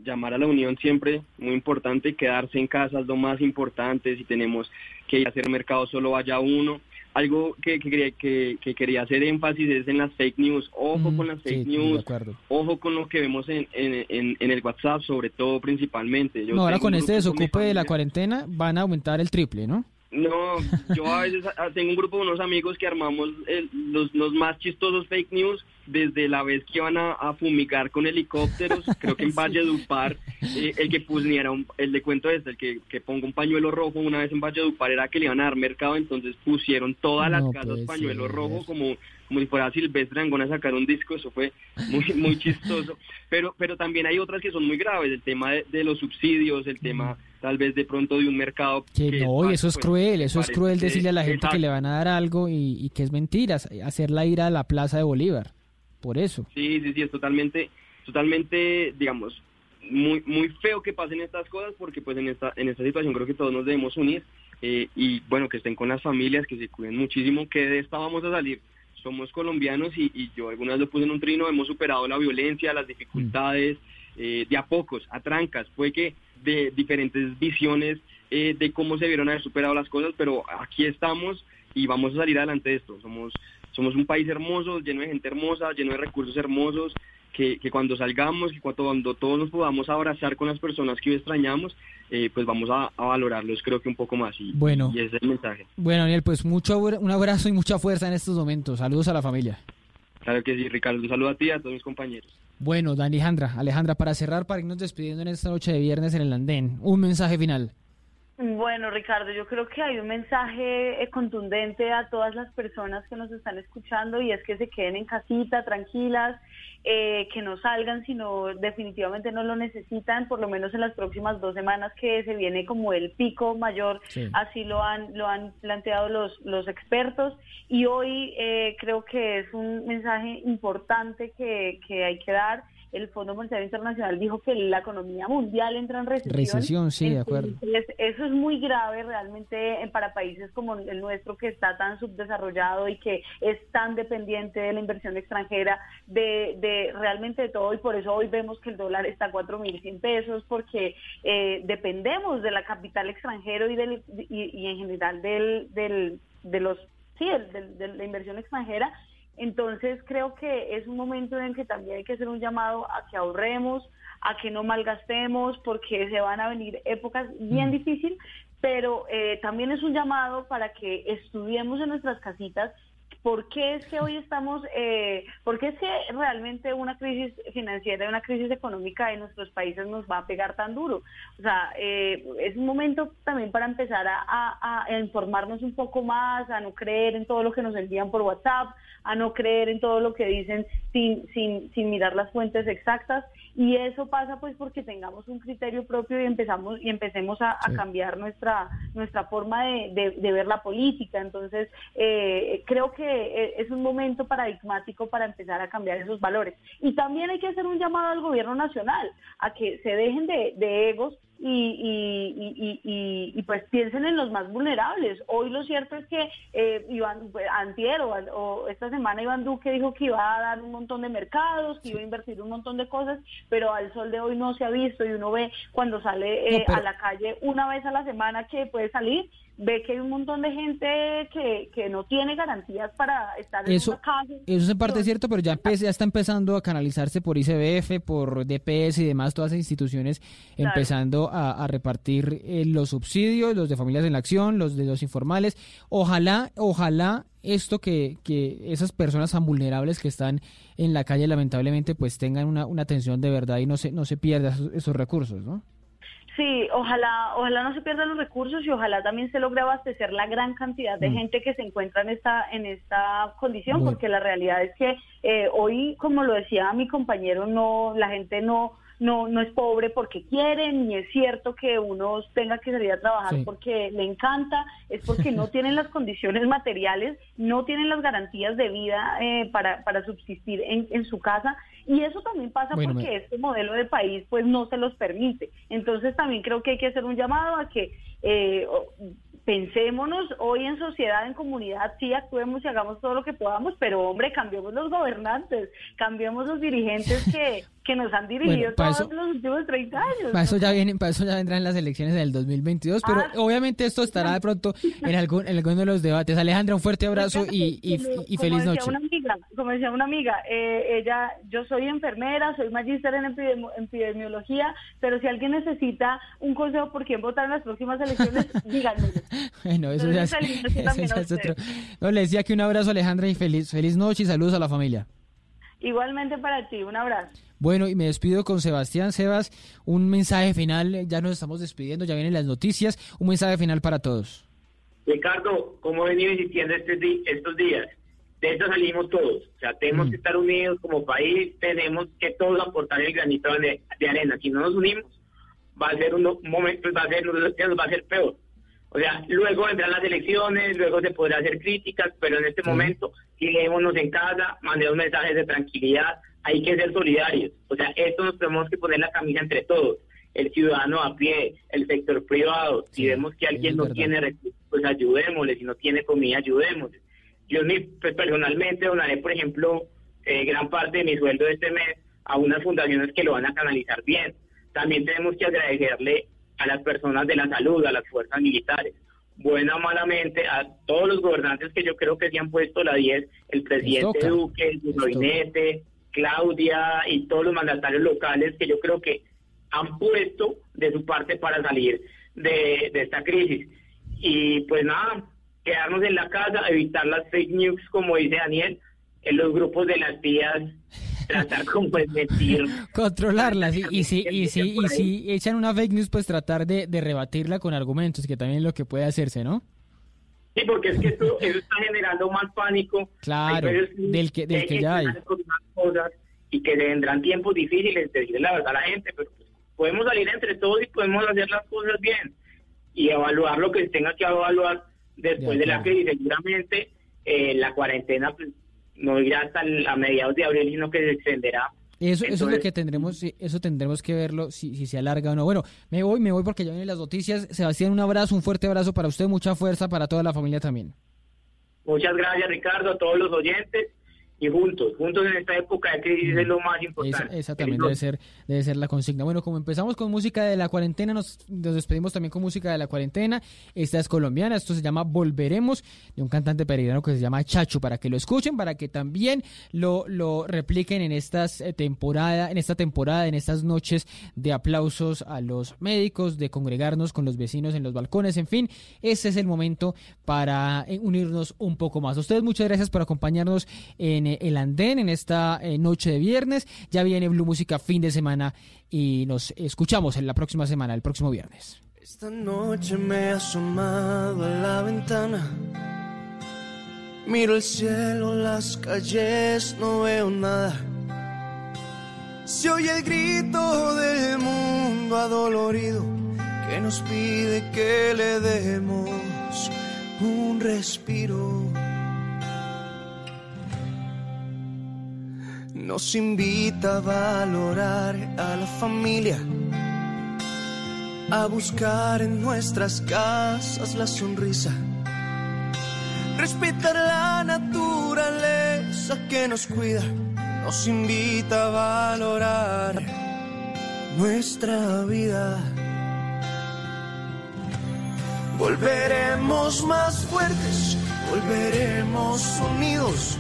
llamar a la unión siempre muy importante, quedarse en casa es lo más importante, si tenemos que hacer mercado solo vaya uno, algo que, que, que, quería hacer énfasis es en las fake news. Ojo con las fake news. Ojo con lo que vemos en, en, en, el WhatsApp, sobre todo principalmente. no, ahora con este desocupe de la cuarentena van a aumentar el triple, ¿no? No, yo a veces tengo un grupo de unos amigos que armamos los, los, más chistosos fake news desde la vez que iban a, fumigar con helicópteros, creo que en Valle Dupar, eh, el que pusiera, un, el de cuento este, el que, que ponga un pañuelo rojo una vez en Valle Dupar era que le iban a dar mercado, entonces pusieron todas las casas pañuelo rojo como como si fuera Silvestre Angón a sacar un disco, eso fue muy muy chistoso, pero pero también hay otras que son muy graves, el tema de, los subsidios, el tema tal vez de pronto de un mercado que, no, y eso es pues, cruel, eso es cruel decirle a la gente que le van a dar algo y, y que es mentira, hacerla ir a la Plaza de Bolívar por eso. Sí, sí, sí, es totalmente, totalmente, digamos, muy, muy feo que pasen estas cosas porque pues en esta, en esta situación creo que todos nos debemos unir eh, y bueno, que estén con las familias, que se cuiden muchísimo, que de esta vamos a salir. Somos colombianos y, y yo algunas lo puse en un trino, hemos superado la violencia, las dificultades, eh, de a pocos, a trancas, fue que de diferentes visiones eh, de cómo se vieron haber superado las cosas, pero aquí estamos y vamos a salir adelante de esto. Somos somos un país hermoso, lleno de gente hermosa, lleno de recursos hermosos, que, cuando salgamos, que cuando, todos nos podamos abrazar con las personas que hoy extrañamos, eh, pues vamos a, valorarlos creo que un poco más. Y, bueno, y ese es el mensaje. Bueno, Daniel, pues mucho, un abrazo y mucha fuerza en estos momentos. Saludos a la familia. Claro que sí, Ricardo. Un saludo a ti y a todos mis compañeros. Bueno, Alejandra, Alejandra, para cerrar, para irnos despidiendo en esta noche de viernes en el andén, un mensaje final. Bueno, Ricardo, yo creo que hay un mensaje eh, contundente a todas las personas que nos están escuchando y es que se queden en casita, tranquilas, eh, que no salgan si no definitivamente no lo necesitan, por lo menos en las próximas dos semanas que se viene como el pico mayor, así lo han lo han planteado los los expertos y hoy eh, creo que es un mensaje importante que, que hay que dar el Fondo Monetario Internacional dijo que la economía mundial entra en recesión. Recesión, sí, de acuerdo. Eso es muy grave realmente para países como el nuestro que está tan subdesarrollado y que es tan dependiente de la inversión extranjera, de, de realmente de todo y por eso hoy vemos que el dólar está a 4.100 pesos porque eh, dependemos de la capital extranjero y, del, y, en general del, del, de los sí, de la inversión extranjera entonces creo que es un momento en que también hay que hacer un llamado a que ahorremos, a que no malgastemos, porque se van a venir épocas bien mm. difíciles, pero eh, también es un llamado para que estudiemos en nuestras casitas ¿Por qué es que hoy estamos, eh, por qué es que realmente una crisis financiera, una crisis económica en nuestros países nos va a pegar tan duro? O sea, eh, es un momento también para empezar a, informarnos un poco más, a no creer en todo lo que nos envían por WhatsApp, a no creer en todo lo que dicen sin, sin, sin mirar las fuentes exactas. Y eso pasa pues porque tengamos un criterio propio y empezamos y empecemos a, cambiar nuestra, nuestra forma de, de, ver la política. Entonces, eh, creo que eh, es un momento paradigmático para empezar a cambiar esos valores. Y también hay que hacer un llamado al gobierno nacional a que se dejen de, de egos y, y, y, pues piensen en los más vulnerables. Hoy lo cierto es que eh, Iván, pues, antier o, esta semana Iván Duque dijo que iba a dar un montón de mercados, que iba a invertir un montón de cosas, pero al sol de hoy no se ha visto y uno ve cuando sale eh, a la calle una vez a la semana que puede salir, ve que hay un montón de gente que, que no tiene garantías para estar en una casa. eso es en parte cierto, pero ya, ya está empezando a canalizarse por ICBF, por DPS y demás, todas esas instituciones Claro. empezando a, a repartir eh, los subsidios, los de Familias en la Acción, los de los informales. Ojalá, ojalá esto que, que esas personas tan vulnerables que están en la calle lamentablemente pues tengan una, una atención de verdad y no se, no se pierdan esos, esos recursos, ¿no? Sí, ojalá, ojalá no se pierdan los recursos y ojalá también se logre abastecer la gran cantidad de Mm. gente que se encuentra en esta en esta condición, Bueno. porque la realidad es que eh, hoy, como lo decía mi compañero, no la gente no no no es pobre porque quiere ni es cierto que uno tenga que salir a trabajar Sí. porque le encanta, es porque no tienen las condiciones materiales, no tienen las garantías de vida eh, para para subsistir en, en su casa y eso también pasa Bueno, porque me- este modelo de país pues no se los permite. Entonces también creo que hay que hacer un llamado a que eh, pensémonos hoy en sociedad, en comunidad, sí actuemos y hagamos todo lo que podamos, pero hombre, cambiemos los gobernantes, cambiemos los dirigentes que, que nos han dirigido Bueno, todos eso- los últimos 30 años. Para eso ya vienen, para eso ya vendrán las elecciones del 2022, pero Ah. obviamente esto estará de pronto en algún, en alguno de los debates. Alejandra, un fuerte abrazo y, y, feliz noche. Una amiga, como decía una amiga, eh, ella, yo soy enfermera, soy magíster en epidemi- epidemiología, pero si alguien necesita un consejo por quién votar en las próximas elecciones, díganme. Bueno, eso ya, es, eso ya otro. No, le decía que un abrazo Alejandra y feliz, feliz noche y saludos a la familia. Igualmente para ti, un abrazo. Bueno, y me despido con Sebastián. Sebas, un mensaje final, ya nos estamos despidiendo, ya vienen las noticias, un mensaje final para todos. Ricardo, como he venido insistiendo este estos días, de esto salimos todos. O sea, tenemos Mm. que estar unidos como país, tenemos que todos aportar el granito de, de arena. Si no nos unimos, va a ser un un momento, va a ser, nos va a ser peor. O sea, luego vendrán las elecciones, luego se podrá hacer críticas, pero en este momento, quedémonos en casa, mandemos mensajes de tranquilidad, hay que ser solidarios. O sea, esto nos tenemos que poner la camisa entre todos. El ciudadano a pie, el sector privado, si vemos que alguien no verdad. tiene recursos, pues ayudémosle, si no tiene comida, ayudémosle. Yo mi- pues, personalmente donaré, por ejemplo, eh, gran parte de mi sueldo de este mes a unas fundaciones que lo van a canalizar bien. También tenemos que agradecerle a las personas de la salud, a las fuerzas militares, buena o malamente, a todos los gobernantes que yo creo que se han puesto la 10, el presidente. Duque, su gabinete, Claudia y todos los mandatarios locales que yo creo que han puesto de su parte para salir de, de esta crisis. Y pues nada, quedarnos en la casa, evitar las fake news, como dice Daniel, en los grupos de las tías, tratar con pues mentir. Controlarlas y, y si, y, si, y si echan una fake news, pues tratar de, de rebatirla con argumentos, que también es lo que puede hacerse, ¿no? Sí, porque es que esto, eso está generando más pánico. Claro, Hay veces del que- del que ya hay. cosas y que vendrán tiempos difíciles de decirle la verdad a la gente, pero pues, podemos salir entre todos y podemos hacer las cosas bien y evaluar lo que tenga que evaluar después De de, la acuerdo. crisis. Seguramente eh, la cuarentena pues, no irá hasta a mediados de abril, sino que se extenderá. Eso, eso es lo que tendremos, eso tendremos que verlo si, si se alarga o no. Bueno, me voy, me voy porque ya vienen las noticias. Sebastián, un abrazo, un fuerte abrazo para usted, mucha fuerza para toda la familia también. Muchas gracias, Ricardo, a todos los oyentes y juntos, juntos en esta época de crisis es lo más importante. esa también debe ser, debe ser la consigna. Bueno, como empezamos con música de la cuarentena, nos, nos despedimos también con música de la cuarentena. Esta es colombiana, esto se llama Volveremos, de un cantante peregrino que se llama Chacho, para que lo escuchen, para que también lo, lo repliquen en estas eh, temporada, en esta temporada, en estas noches de aplausos a los médicos, de congregarnos con los vecinos en los balcones, en fin, ese es el momento para eh, unirnos un poco más. A ustedes muchas gracias por acompañarnos en el andén en esta eh, noche de viernes. Ya viene Blue Música fin de semana y nos escuchamos en la próxima semana, el próximo viernes. Esta noche me he asomado a la ventana. Miro el cielo, las calles, no veo nada. Se oye el grito del mundo adolorido que nos pide que le demos un respiro. Nos invita a valorar a la familia a buscar en nuestras casas la sonrisa, respetar la naturaleza que nos cuida, nos invita a valorar nuestra vida. Volveremos más fuertes, volveremos unidos,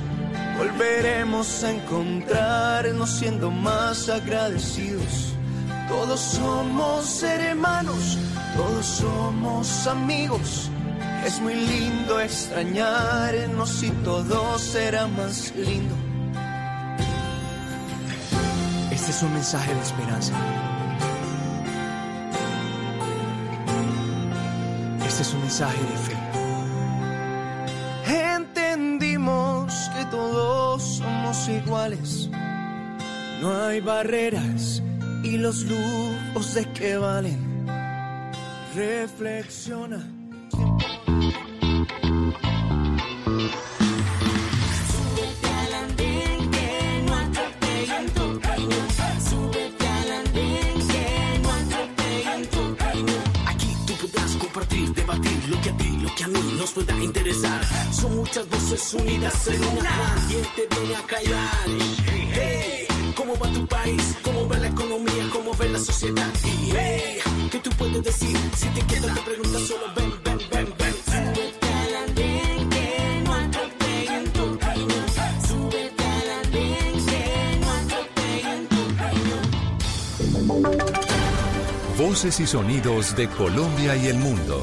volveremos a encontrarnos siendo más agradecidos. Todos somos hermanos, todos somos amigos. Es muy lindo extrañarnos y todo será más lindo. Este es un mensaje de esperanza. Este es un mensaje de fe. Somos iguales. No hay barreras y los lujos de que valen. Reflexiona. Súbete al andén que no camino. Súbete al andén que no camino. Aquí tú podrás compartir, debatir lo que a ti, que a mí nos pueda interesar. Son muchas voces unidas en una. ¿Quién te viene a callar? Hey, ¿cómo va tu país? ¿Cómo va la economía? ¿Cómo va la sociedad? Hey, ¿qué tú puedes decir? Si te quedas te preguntas solo ven, ven, ven, ven. Voces y sonidos de Colombia y el mundo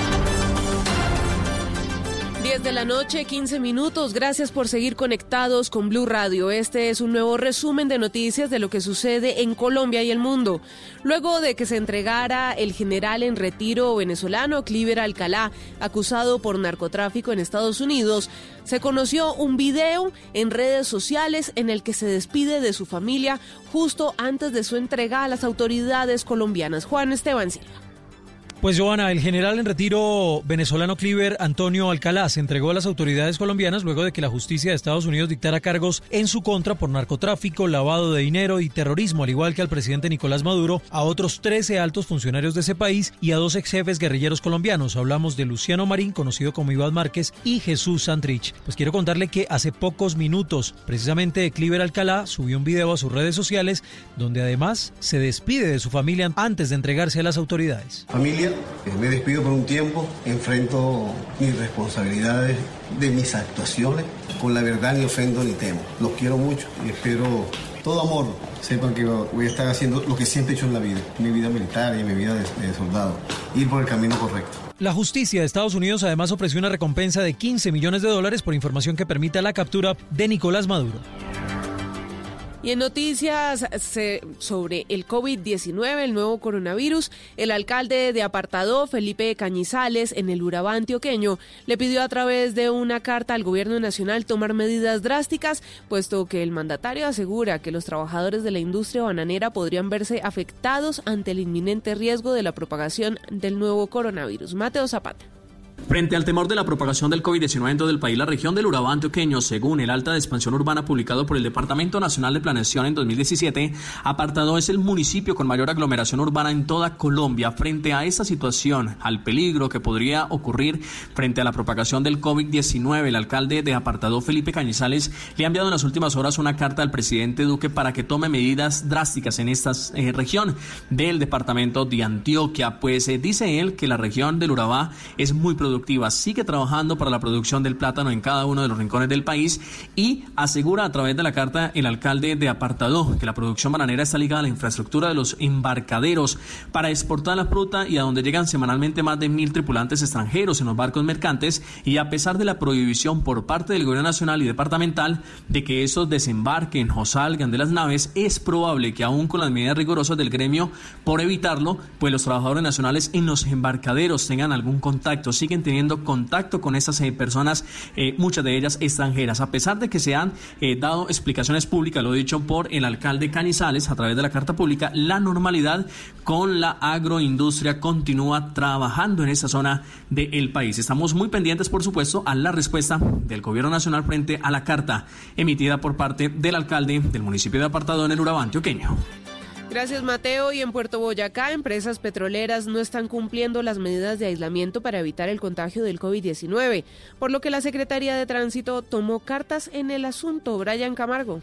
10 de la noche, 15 minutos. Gracias por seguir conectados con Blue Radio. Este es un nuevo resumen de noticias de lo que sucede en Colombia y el mundo. Luego de que se entregara el general en retiro venezolano Cliver Alcalá, acusado por narcotráfico en Estados Unidos, se conoció un video en redes sociales en el que se despide de su familia justo antes de su entrega a las autoridades colombianas. Juan Esteban Silva. Pues Joana, el general en retiro venezolano Cliver Antonio Alcalá se entregó a las autoridades colombianas luego de que la justicia de Estados Unidos dictara cargos en su contra por narcotráfico, lavado de dinero y terrorismo, al igual que al presidente Nicolás Maduro, a otros 13 altos funcionarios de ese país y a dos ex jefes guerrilleros colombianos. Hablamos de Luciano Marín, conocido como Iván Márquez, y Jesús Santrich. Pues quiero contarle que hace pocos minutos, precisamente Cliver Alcalá subió un video a sus redes sociales donde además se despide de su familia antes de entregarse a las autoridades. Familia, eh, me despido por un tiempo, enfrento mis responsabilidades de mis actuaciones, con la verdad ni ofendo ni temo. Los quiero mucho y espero todo amor. Sepan que voy a estar haciendo lo que siempre he hecho en la vida, mi vida militar y mi vida de, de soldado, ir por el camino correcto. La justicia de Estados Unidos además ofreció una recompensa de 15 millones de dólares por información que permita la captura de Nicolás Maduro. Y en noticias sobre el COVID-19, el nuevo coronavirus, el alcalde de Apartadó, Felipe Cañizales, en el Urabá antioqueño, le pidió a través de una carta al gobierno nacional tomar medidas drásticas, puesto que el mandatario asegura que los trabajadores de la industria bananera podrían verse afectados ante el inminente riesgo de la propagación del nuevo coronavirus. Mateo Zapata. Frente al temor de la propagación del COVID-19 en todo el país, la región del Urabá antioqueño, según el alta de expansión urbana publicado por el Departamento Nacional de Planeación en 2017, Apartado es el municipio con mayor aglomeración urbana en toda Colombia. Frente a esta situación, al peligro que podría ocurrir frente a la propagación del COVID-19, el alcalde de Apartado, Felipe Cañizales, le ha enviado en las últimas horas una carta al presidente Duque para que tome medidas drásticas en esta eh, región del departamento de Antioquia. Pues eh, dice él que la región del Urabá es muy productiva, sigue trabajando para la producción del plátano en cada uno de los rincones del país y asegura a través de la carta el alcalde de Apartadó que la producción bananera está ligada a la infraestructura de los embarcaderos para exportar la fruta y a donde llegan semanalmente más de mil tripulantes extranjeros en los barcos mercantes y a pesar de la prohibición por parte del gobierno nacional y departamental de que estos desembarquen o salgan de las naves, es probable que aún con las medidas rigurosas del gremio por evitarlo, pues los trabajadores nacionales en los embarcaderos tengan algún contacto, siguen teniendo contacto con estas eh, personas, eh, muchas de ellas extranjeras, a pesar de que se han eh, dado explicaciones públicas, lo dicho por el alcalde Canizales a través de la carta pública, la normalidad con la agroindustria continúa trabajando en esta zona del país. Estamos muy pendientes, por supuesto, a la respuesta del gobierno nacional frente a la carta emitida por parte del alcalde del municipio de Apartado en el Urabá antioqueño. Gracias, Mateo. Y en Puerto Boyacá, empresas petroleras no están cumpliendo las medidas de aislamiento para evitar el contagio del COVID-19, por lo que la Secretaría de Tránsito tomó cartas en el asunto. Brian Camargo.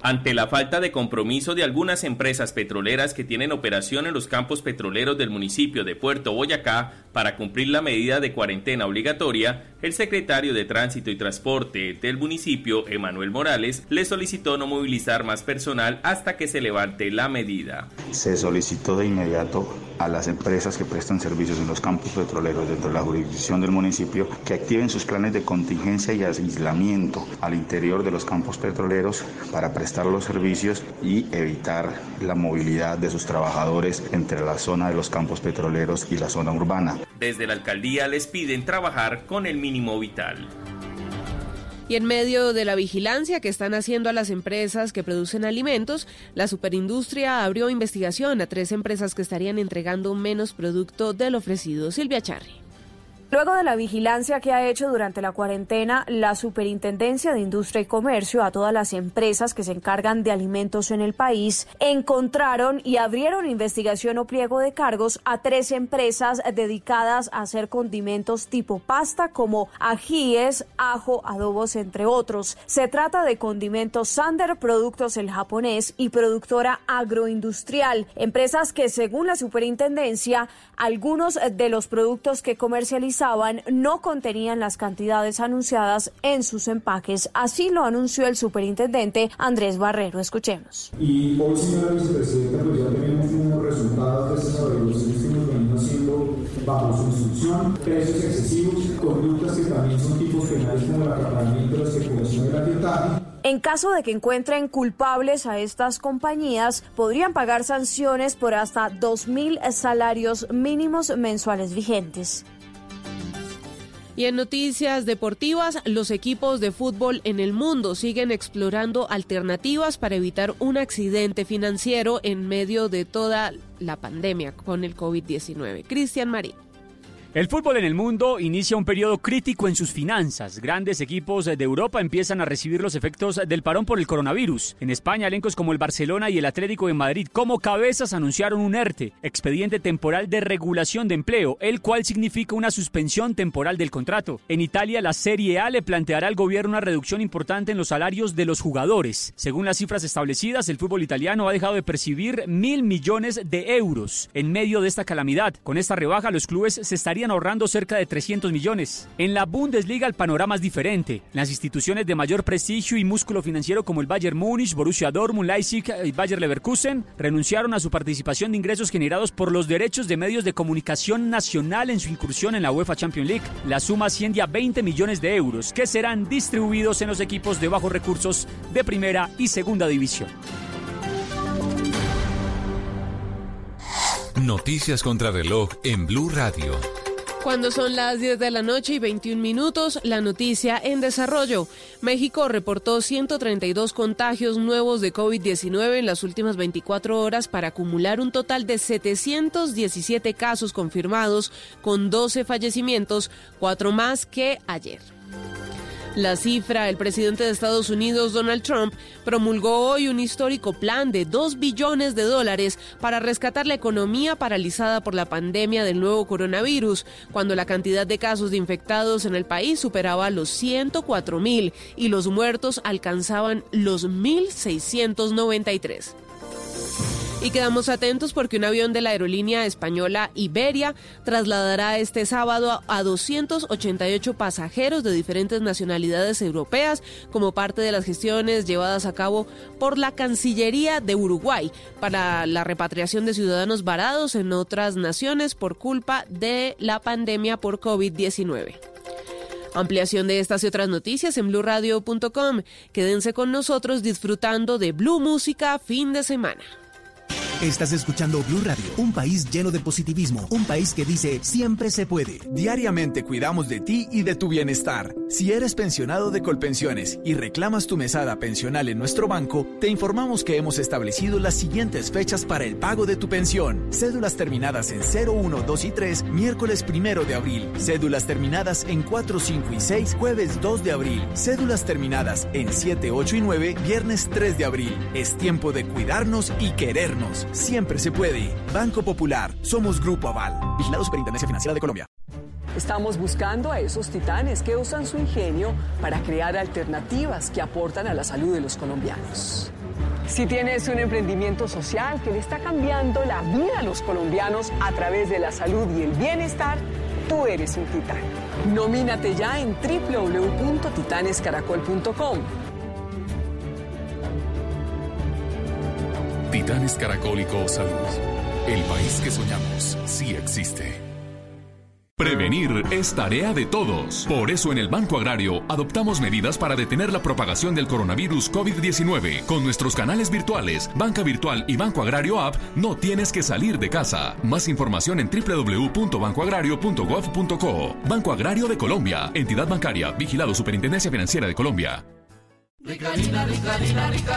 Ante la falta de compromiso de algunas empresas petroleras que tienen operación en los campos petroleros del municipio de Puerto Boyacá para cumplir la medida de cuarentena obligatoria, el secretario de Tránsito y Transporte del municipio, Emanuel Morales, le solicitó no movilizar más personal hasta que se levante la medida. Se solicitó de inmediato a las empresas que prestan servicios en los campos petroleros dentro de la jurisdicción del municipio que activen sus planes de contingencia y aislamiento al interior de los campos petroleros para prestar los servicios y evitar la movilidad de sus trabajadores entre la zona de los campos petroleros y la zona urbana. Desde la alcaldía les piden trabajar con el mínimo vital. Y en medio de la vigilancia que están haciendo a las empresas que producen alimentos, la superindustria abrió investigación a tres empresas que estarían entregando menos producto del ofrecido. Silvia Charri. Luego de la vigilancia que ha hecho durante la cuarentena la Superintendencia de Industria y Comercio a todas las empresas que se encargan de alimentos en el país, encontraron y abrieron investigación o pliego de cargos a tres empresas dedicadas a hacer condimentos tipo pasta como ajíes, ajo, adobos, entre otros. Se trata de condimentos Sander, Productos El Japonés y Productora Agroindustrial, empresas que según la Superintendencia, algunos de los productos que comercializan no contenían las cantidades anunciadas en sus empaques. Así lo anunció el superintendente Andrés Barrero. Escuchemos. Y hoy, señora vicepresidenta, pues ya tenemos unos resultados de estas averiguaciones que nos venimos haciendo bajo su instrucción, precios excesivos, conductas que también son tipos penales como el acaparamiento, la especulación y la En caso de que encuentren culpables a estas compañías, podrían pagar sanciones por hasta 2.000 salarios mínimos mensuales vigentes. Y en noticias deportivas, los equipos de fútbol en el mundo siguen explorando alternativas para evitar un accidente financiero en medio de toda la pandemia con el COVID-19. Cristian Marín. El fútbol en el mundo inicia un periodo crítico en sus finanzas. Grandes equipos de Europa empiezan a recibir los efectos del parón por el coronavirus. En España, elencos como el Barcelona y el Atlético de Madrid como cabezas anunciaron un ERTE, expediente temporal de regulación de empleo, el cual significa una suspensión temporal del contrato. En Italia, la Serie A le planteará al gobierno una reducción importante en los salarios de los jugadores. Según las cifras establecidas, el fútbol italiano ha dejado de percibir mil millones de euros en medio de esta calamidad. Con esta rebaja, los clubes se estarían ahorrando cerca de 300 millones. En la Bundesliga el panorama es diferente. Las instituciones de mayor prestigio y músculo financiero como el Bayern Múnich, Borussia Dortmund, Leipzig y Bayer Leverkusen renunciaron a su participación de ingresos generados por los derechos de medios de comunicación nacional en su incursión en la UEFA Champions League. La suma asciende a 20 millones de euros que serán distribuidos en los equipos de bajos recursos de primera y segunda división. Noticias contra reloj en Blue Radio. Cuando son las 10 de la noche y 21 minutos, la noticia en desarrollo. México reportó 132 contagios nuevos de COVID-19 en las últimas 24 horas para acumular un total de 717 casos confirmados, con 12 fallecimientos, cuatro más que ayer. La cifra, el presidente de Estados Unidos, Donald Trump, promulgó hoy un histórico plan de 2 billones de dólares para rescatar la economía paralizada por la pandemia del nuevo coronavirus, cuando la cantidad de casos de infectados en el país superaba los 104 mil y los muertos alcanzaban los 1.693. Y quedamos atentos porque un avión de la aerolínea española Iberia trasladará este sábado a 288 pasajeros de diferentes nacionalidades europeas como parte de las gestiones llevadas a cabo por la Cancillería de Uruguay para la repatriación de ciudadanos varados en otras naciones por culpa de la pandemia por COVID-19. Ampliación de estas y otras noticias en blurradio.com. Quédense con nosotros disfrutando de Blue Música fin de semana. Estás escuchando Blue Radio, un país lleno de positivismo, un país que dice siempre se puede. Diariamente cuidamos de ti y de tu bienestar. Si eres pensionado de Colpensiones y reclamas tu mesada pensional en nuestro banco, te informamos que hemos establecido las siguientes fechas para el pago de tu pensión. Cédulas terminadas en 0, 1, 2 y 3, miércoles 1 de abril. Cédulas terminadas en 4, 5 y 6, jueves 2 de abril. Cédulas terminadas en 7, 8 y 9, viernes 3 de abril. Es tiempo de cuidarnos y querernos. Siempre se puede. Banco Popular. Somos Grupo Aval. Vigilado Superintendencia Financiera de Colombia. Estamos buscando a esos titanes que usan su ingenio para crear alternativas que aportan a la salud de los colombianos. Si tienes un emprendimiento social que le está cambiando la vida a los colombianos a través de la salud y el bienestar, tú eres un titán. Nomínate ya en www.titanescaracol.com. Titanes Caracólico Salud. El país que soñamos sí existe. Prevenir es tarea de todos. Por eso en el Banco Agrario adoptamos medidas para detener la propagación del coronavirus COVID-19. Con nuestros canales virtuales, Banca Virtual y Banco Agrario App, no tienes que salir de casa. Más información en www.bancoagrario.gov.co. Banco Agrario de Colombia, entidad bancaria, vigilado Superintendencia Financiera de Colombia. Rica harina, rica harina, rica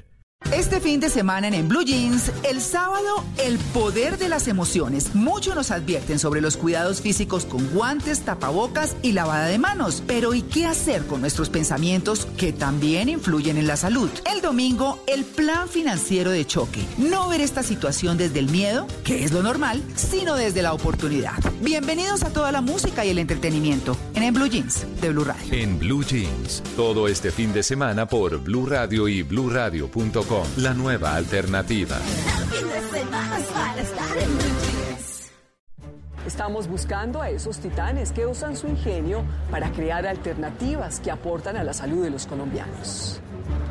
Este fin de semana en, en Blue Jeans, el sábado, el poder de las emociones. Muchos nos advierten sobre los cuidados físicos con guantes, tapabocas y lavada de manos. Pero ¿y qué hacer con nuestros pensamientos que también influyen en la salud? El domingo, el plan financiero de choque. No ver esta situación desde el miedo, que es lo normal, sino desde la oportunidad. Bienvenidos a toda la música y el entretenimiento en, en Blue Jeans de Blue Radio. En Blue Jeans, todo este fin de semana por Blue Radio y La nueva alternativa. Estamos buscando a esos titanes que usan su ingenio para crear alternativas que aportan a la salud de los colombianos.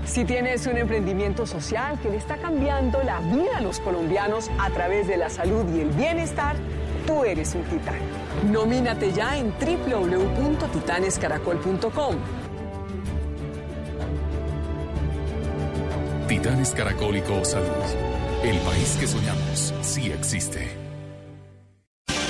Si tienes un emprendimiento social que le está cambiando la vida a los colombianos a través de la salud y el bienestar, tú eres un titán. Nomínate ya en www.titanescaracol.com. Titanes Caracólico Salud. El país que soñamos sí existe.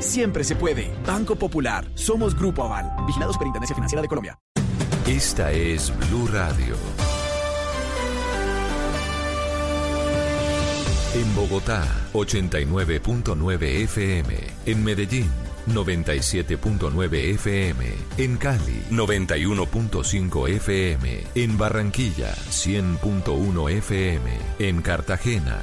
Siempre se puede. Banco Popular. Somos Grupo Aval. Vigilado Superintendencia Financiera de Colombia. Esta es Blue Radio. En Bogotá, 89.9 FM. En Medellín, 97.9 FM. En Cali, 91.5 FM. En Barranquilla, 100.1 FM. En Cartagena,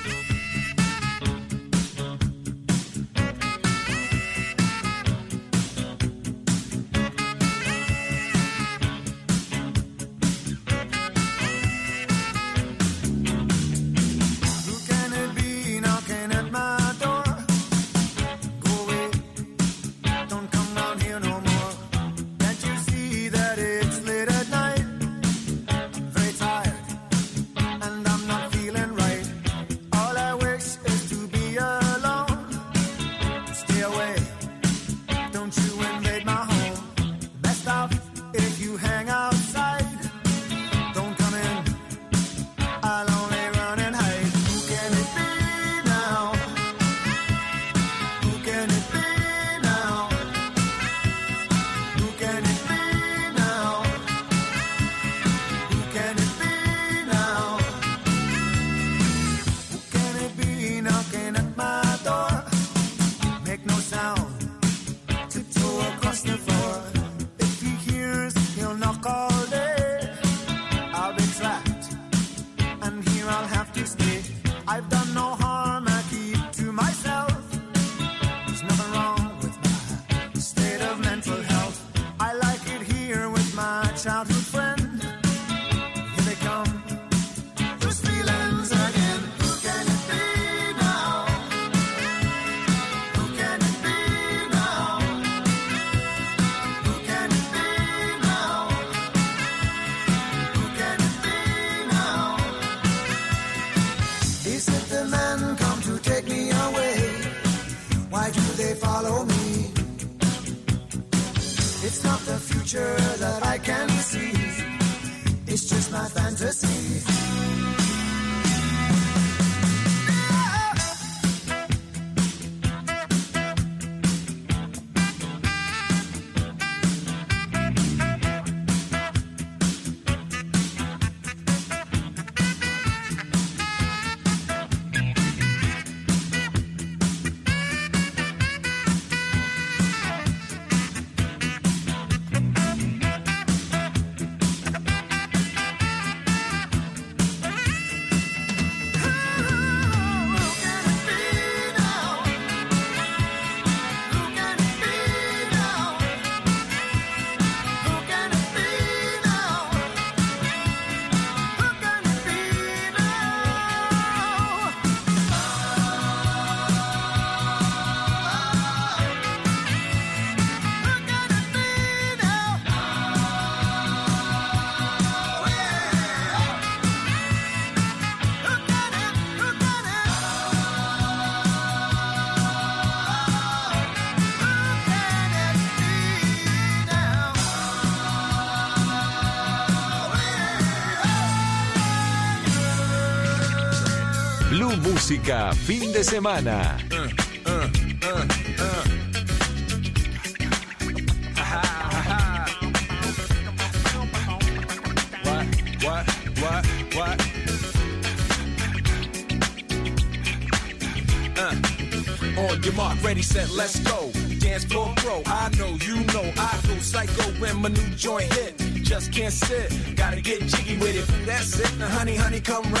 Música, fin de semana. Uh, on your mark, ready, set, let's go. Dance floor pro, I know, you know, I go psycho when my new joint hit. Just can't sit, gotta get jiggy with it. That's it, now honey, honey, come ride.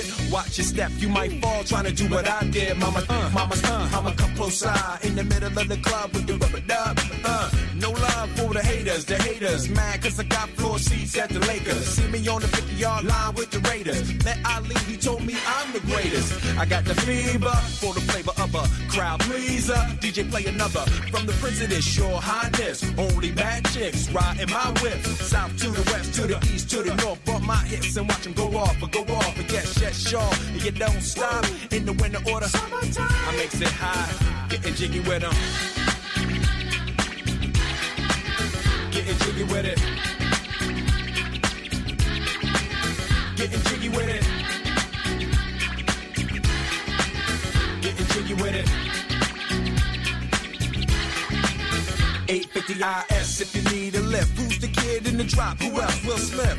Kid. Watch your step, you might fall trying to do what I did. Mama, uh, mama, uh, I'ma come close side in the middle of the club with the rubber dub. Uh, no love for the haters, the haters. Mad cause I Lakers. See me on the 50 yard line with the Raiders. Met Ali, he told me I'm the greatest. I got the fever for the flavor of a crowd pleaser. DJ play another from the this, your highness. Only bad chicks riding my whip. South to the west, to the east, to the north. Bump my hips and watch them go off, but go off. But yes, yes, sure. And you don't stop in the winter order. Summertime. I makes it high, getting jiggy with them. Getting jiggy with it. Getting jiggy with it. Getting jiggy with it. 850 IS if you need a lift. Who's the kid in the drop? Who else will slip?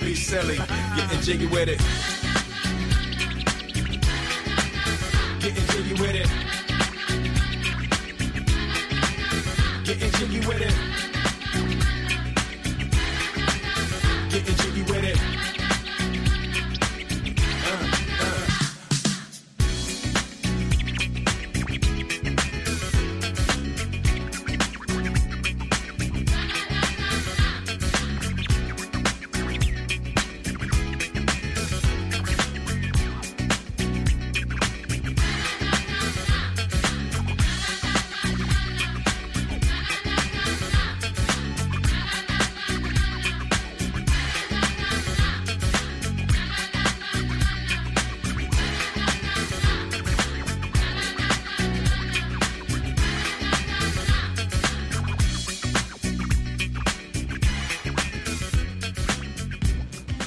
be silly. Getting jiggy with it. Getting jiggy with it. Getting jiggy with it. Getting jiggy with it.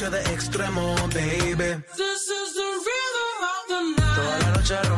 We party to the extremo, baby. Toda la noche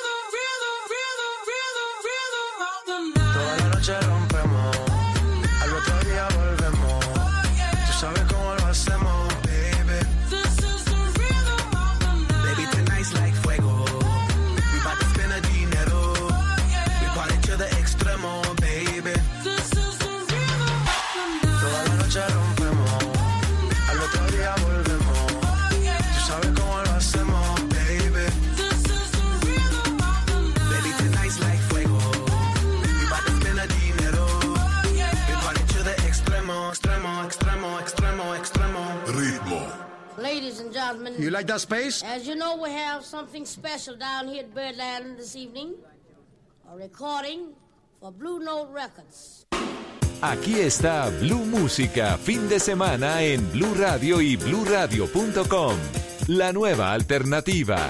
Gentlemen. You like that space? As you know, we have something special down here at Birdland this evening. A recording for Blue Note Records. Aquí está Blue Música, fin de semana en Blue Radio y bluradio.com. La nueva alternativa.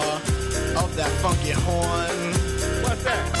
that funky horn. What's that?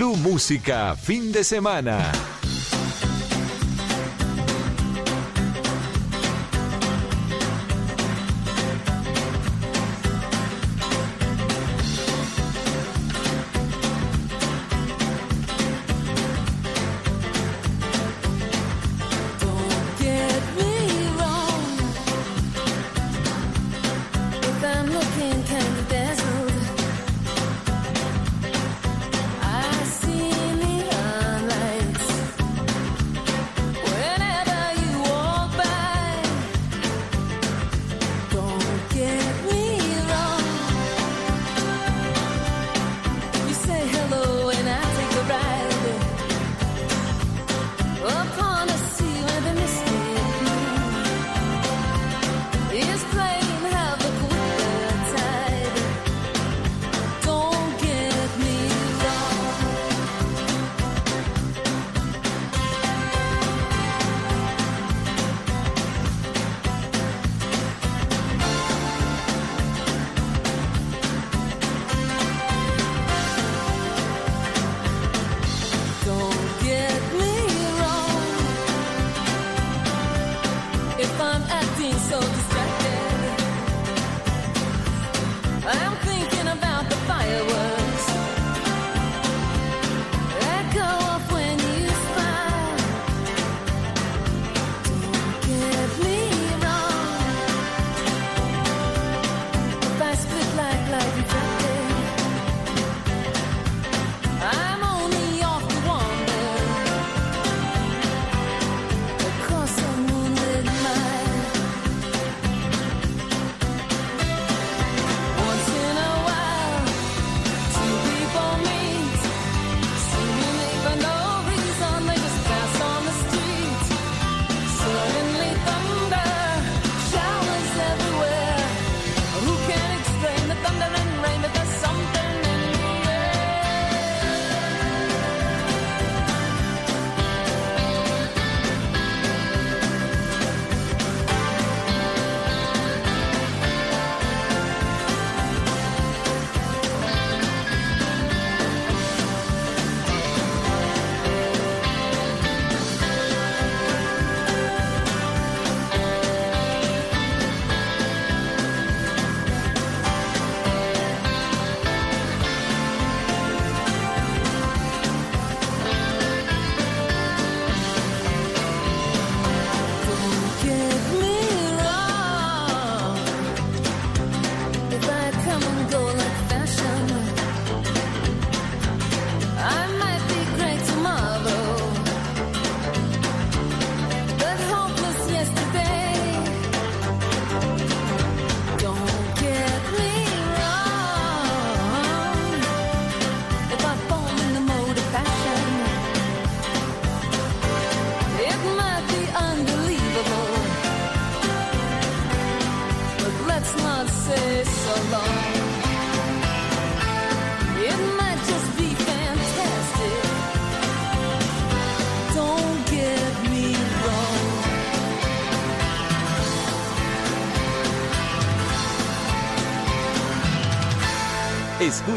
Blue Música, fin de semana.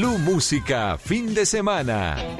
Blue Música, fin de semana.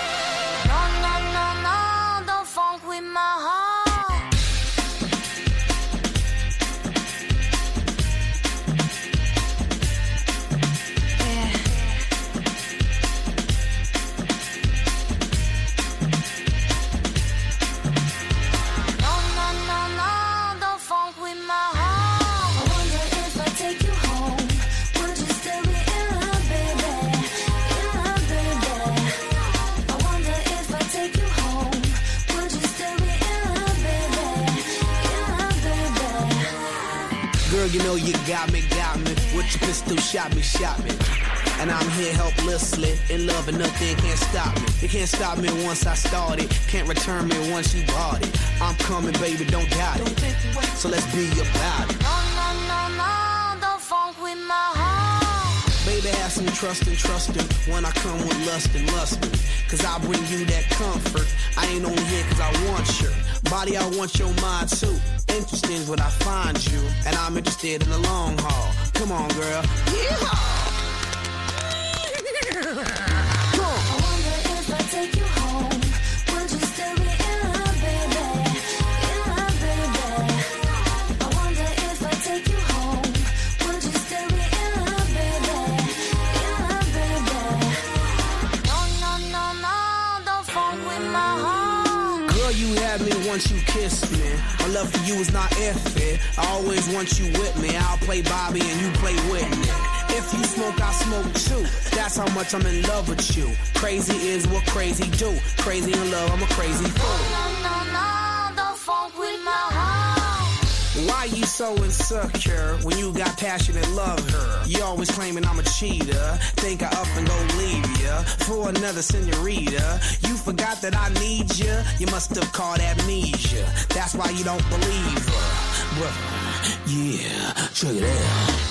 can't stop me once I start it. Can't return me once you bought it. I'm coming, baby, don't doubt it. So let's be about it. No, no, no, no, don't funk with my heart. Baby, have some trust and trust him when I come with lust and lust. Cause I bring you that comfort. I ain't only here cause I want your body, I want your mind too. Interesting is when I find you, and I'm interested in the long haul. Come on, girl. Yeehaw! you is not if it. I always want you with me. I'll play Bobby and you play Whitney. If you smoke, I smoke too. That's how much I'm in love with you. Crazy is what crazy do. Crazy in love, I'm a crazy fool. No, no, no, why you so insecure when you got passion and love her? You always claiming I'm a cheater. Think I up and go leave ya for another senorita. You forgot that I need ya. You must have caught amnesia. That's why you don't believe her. But yeah, check it out.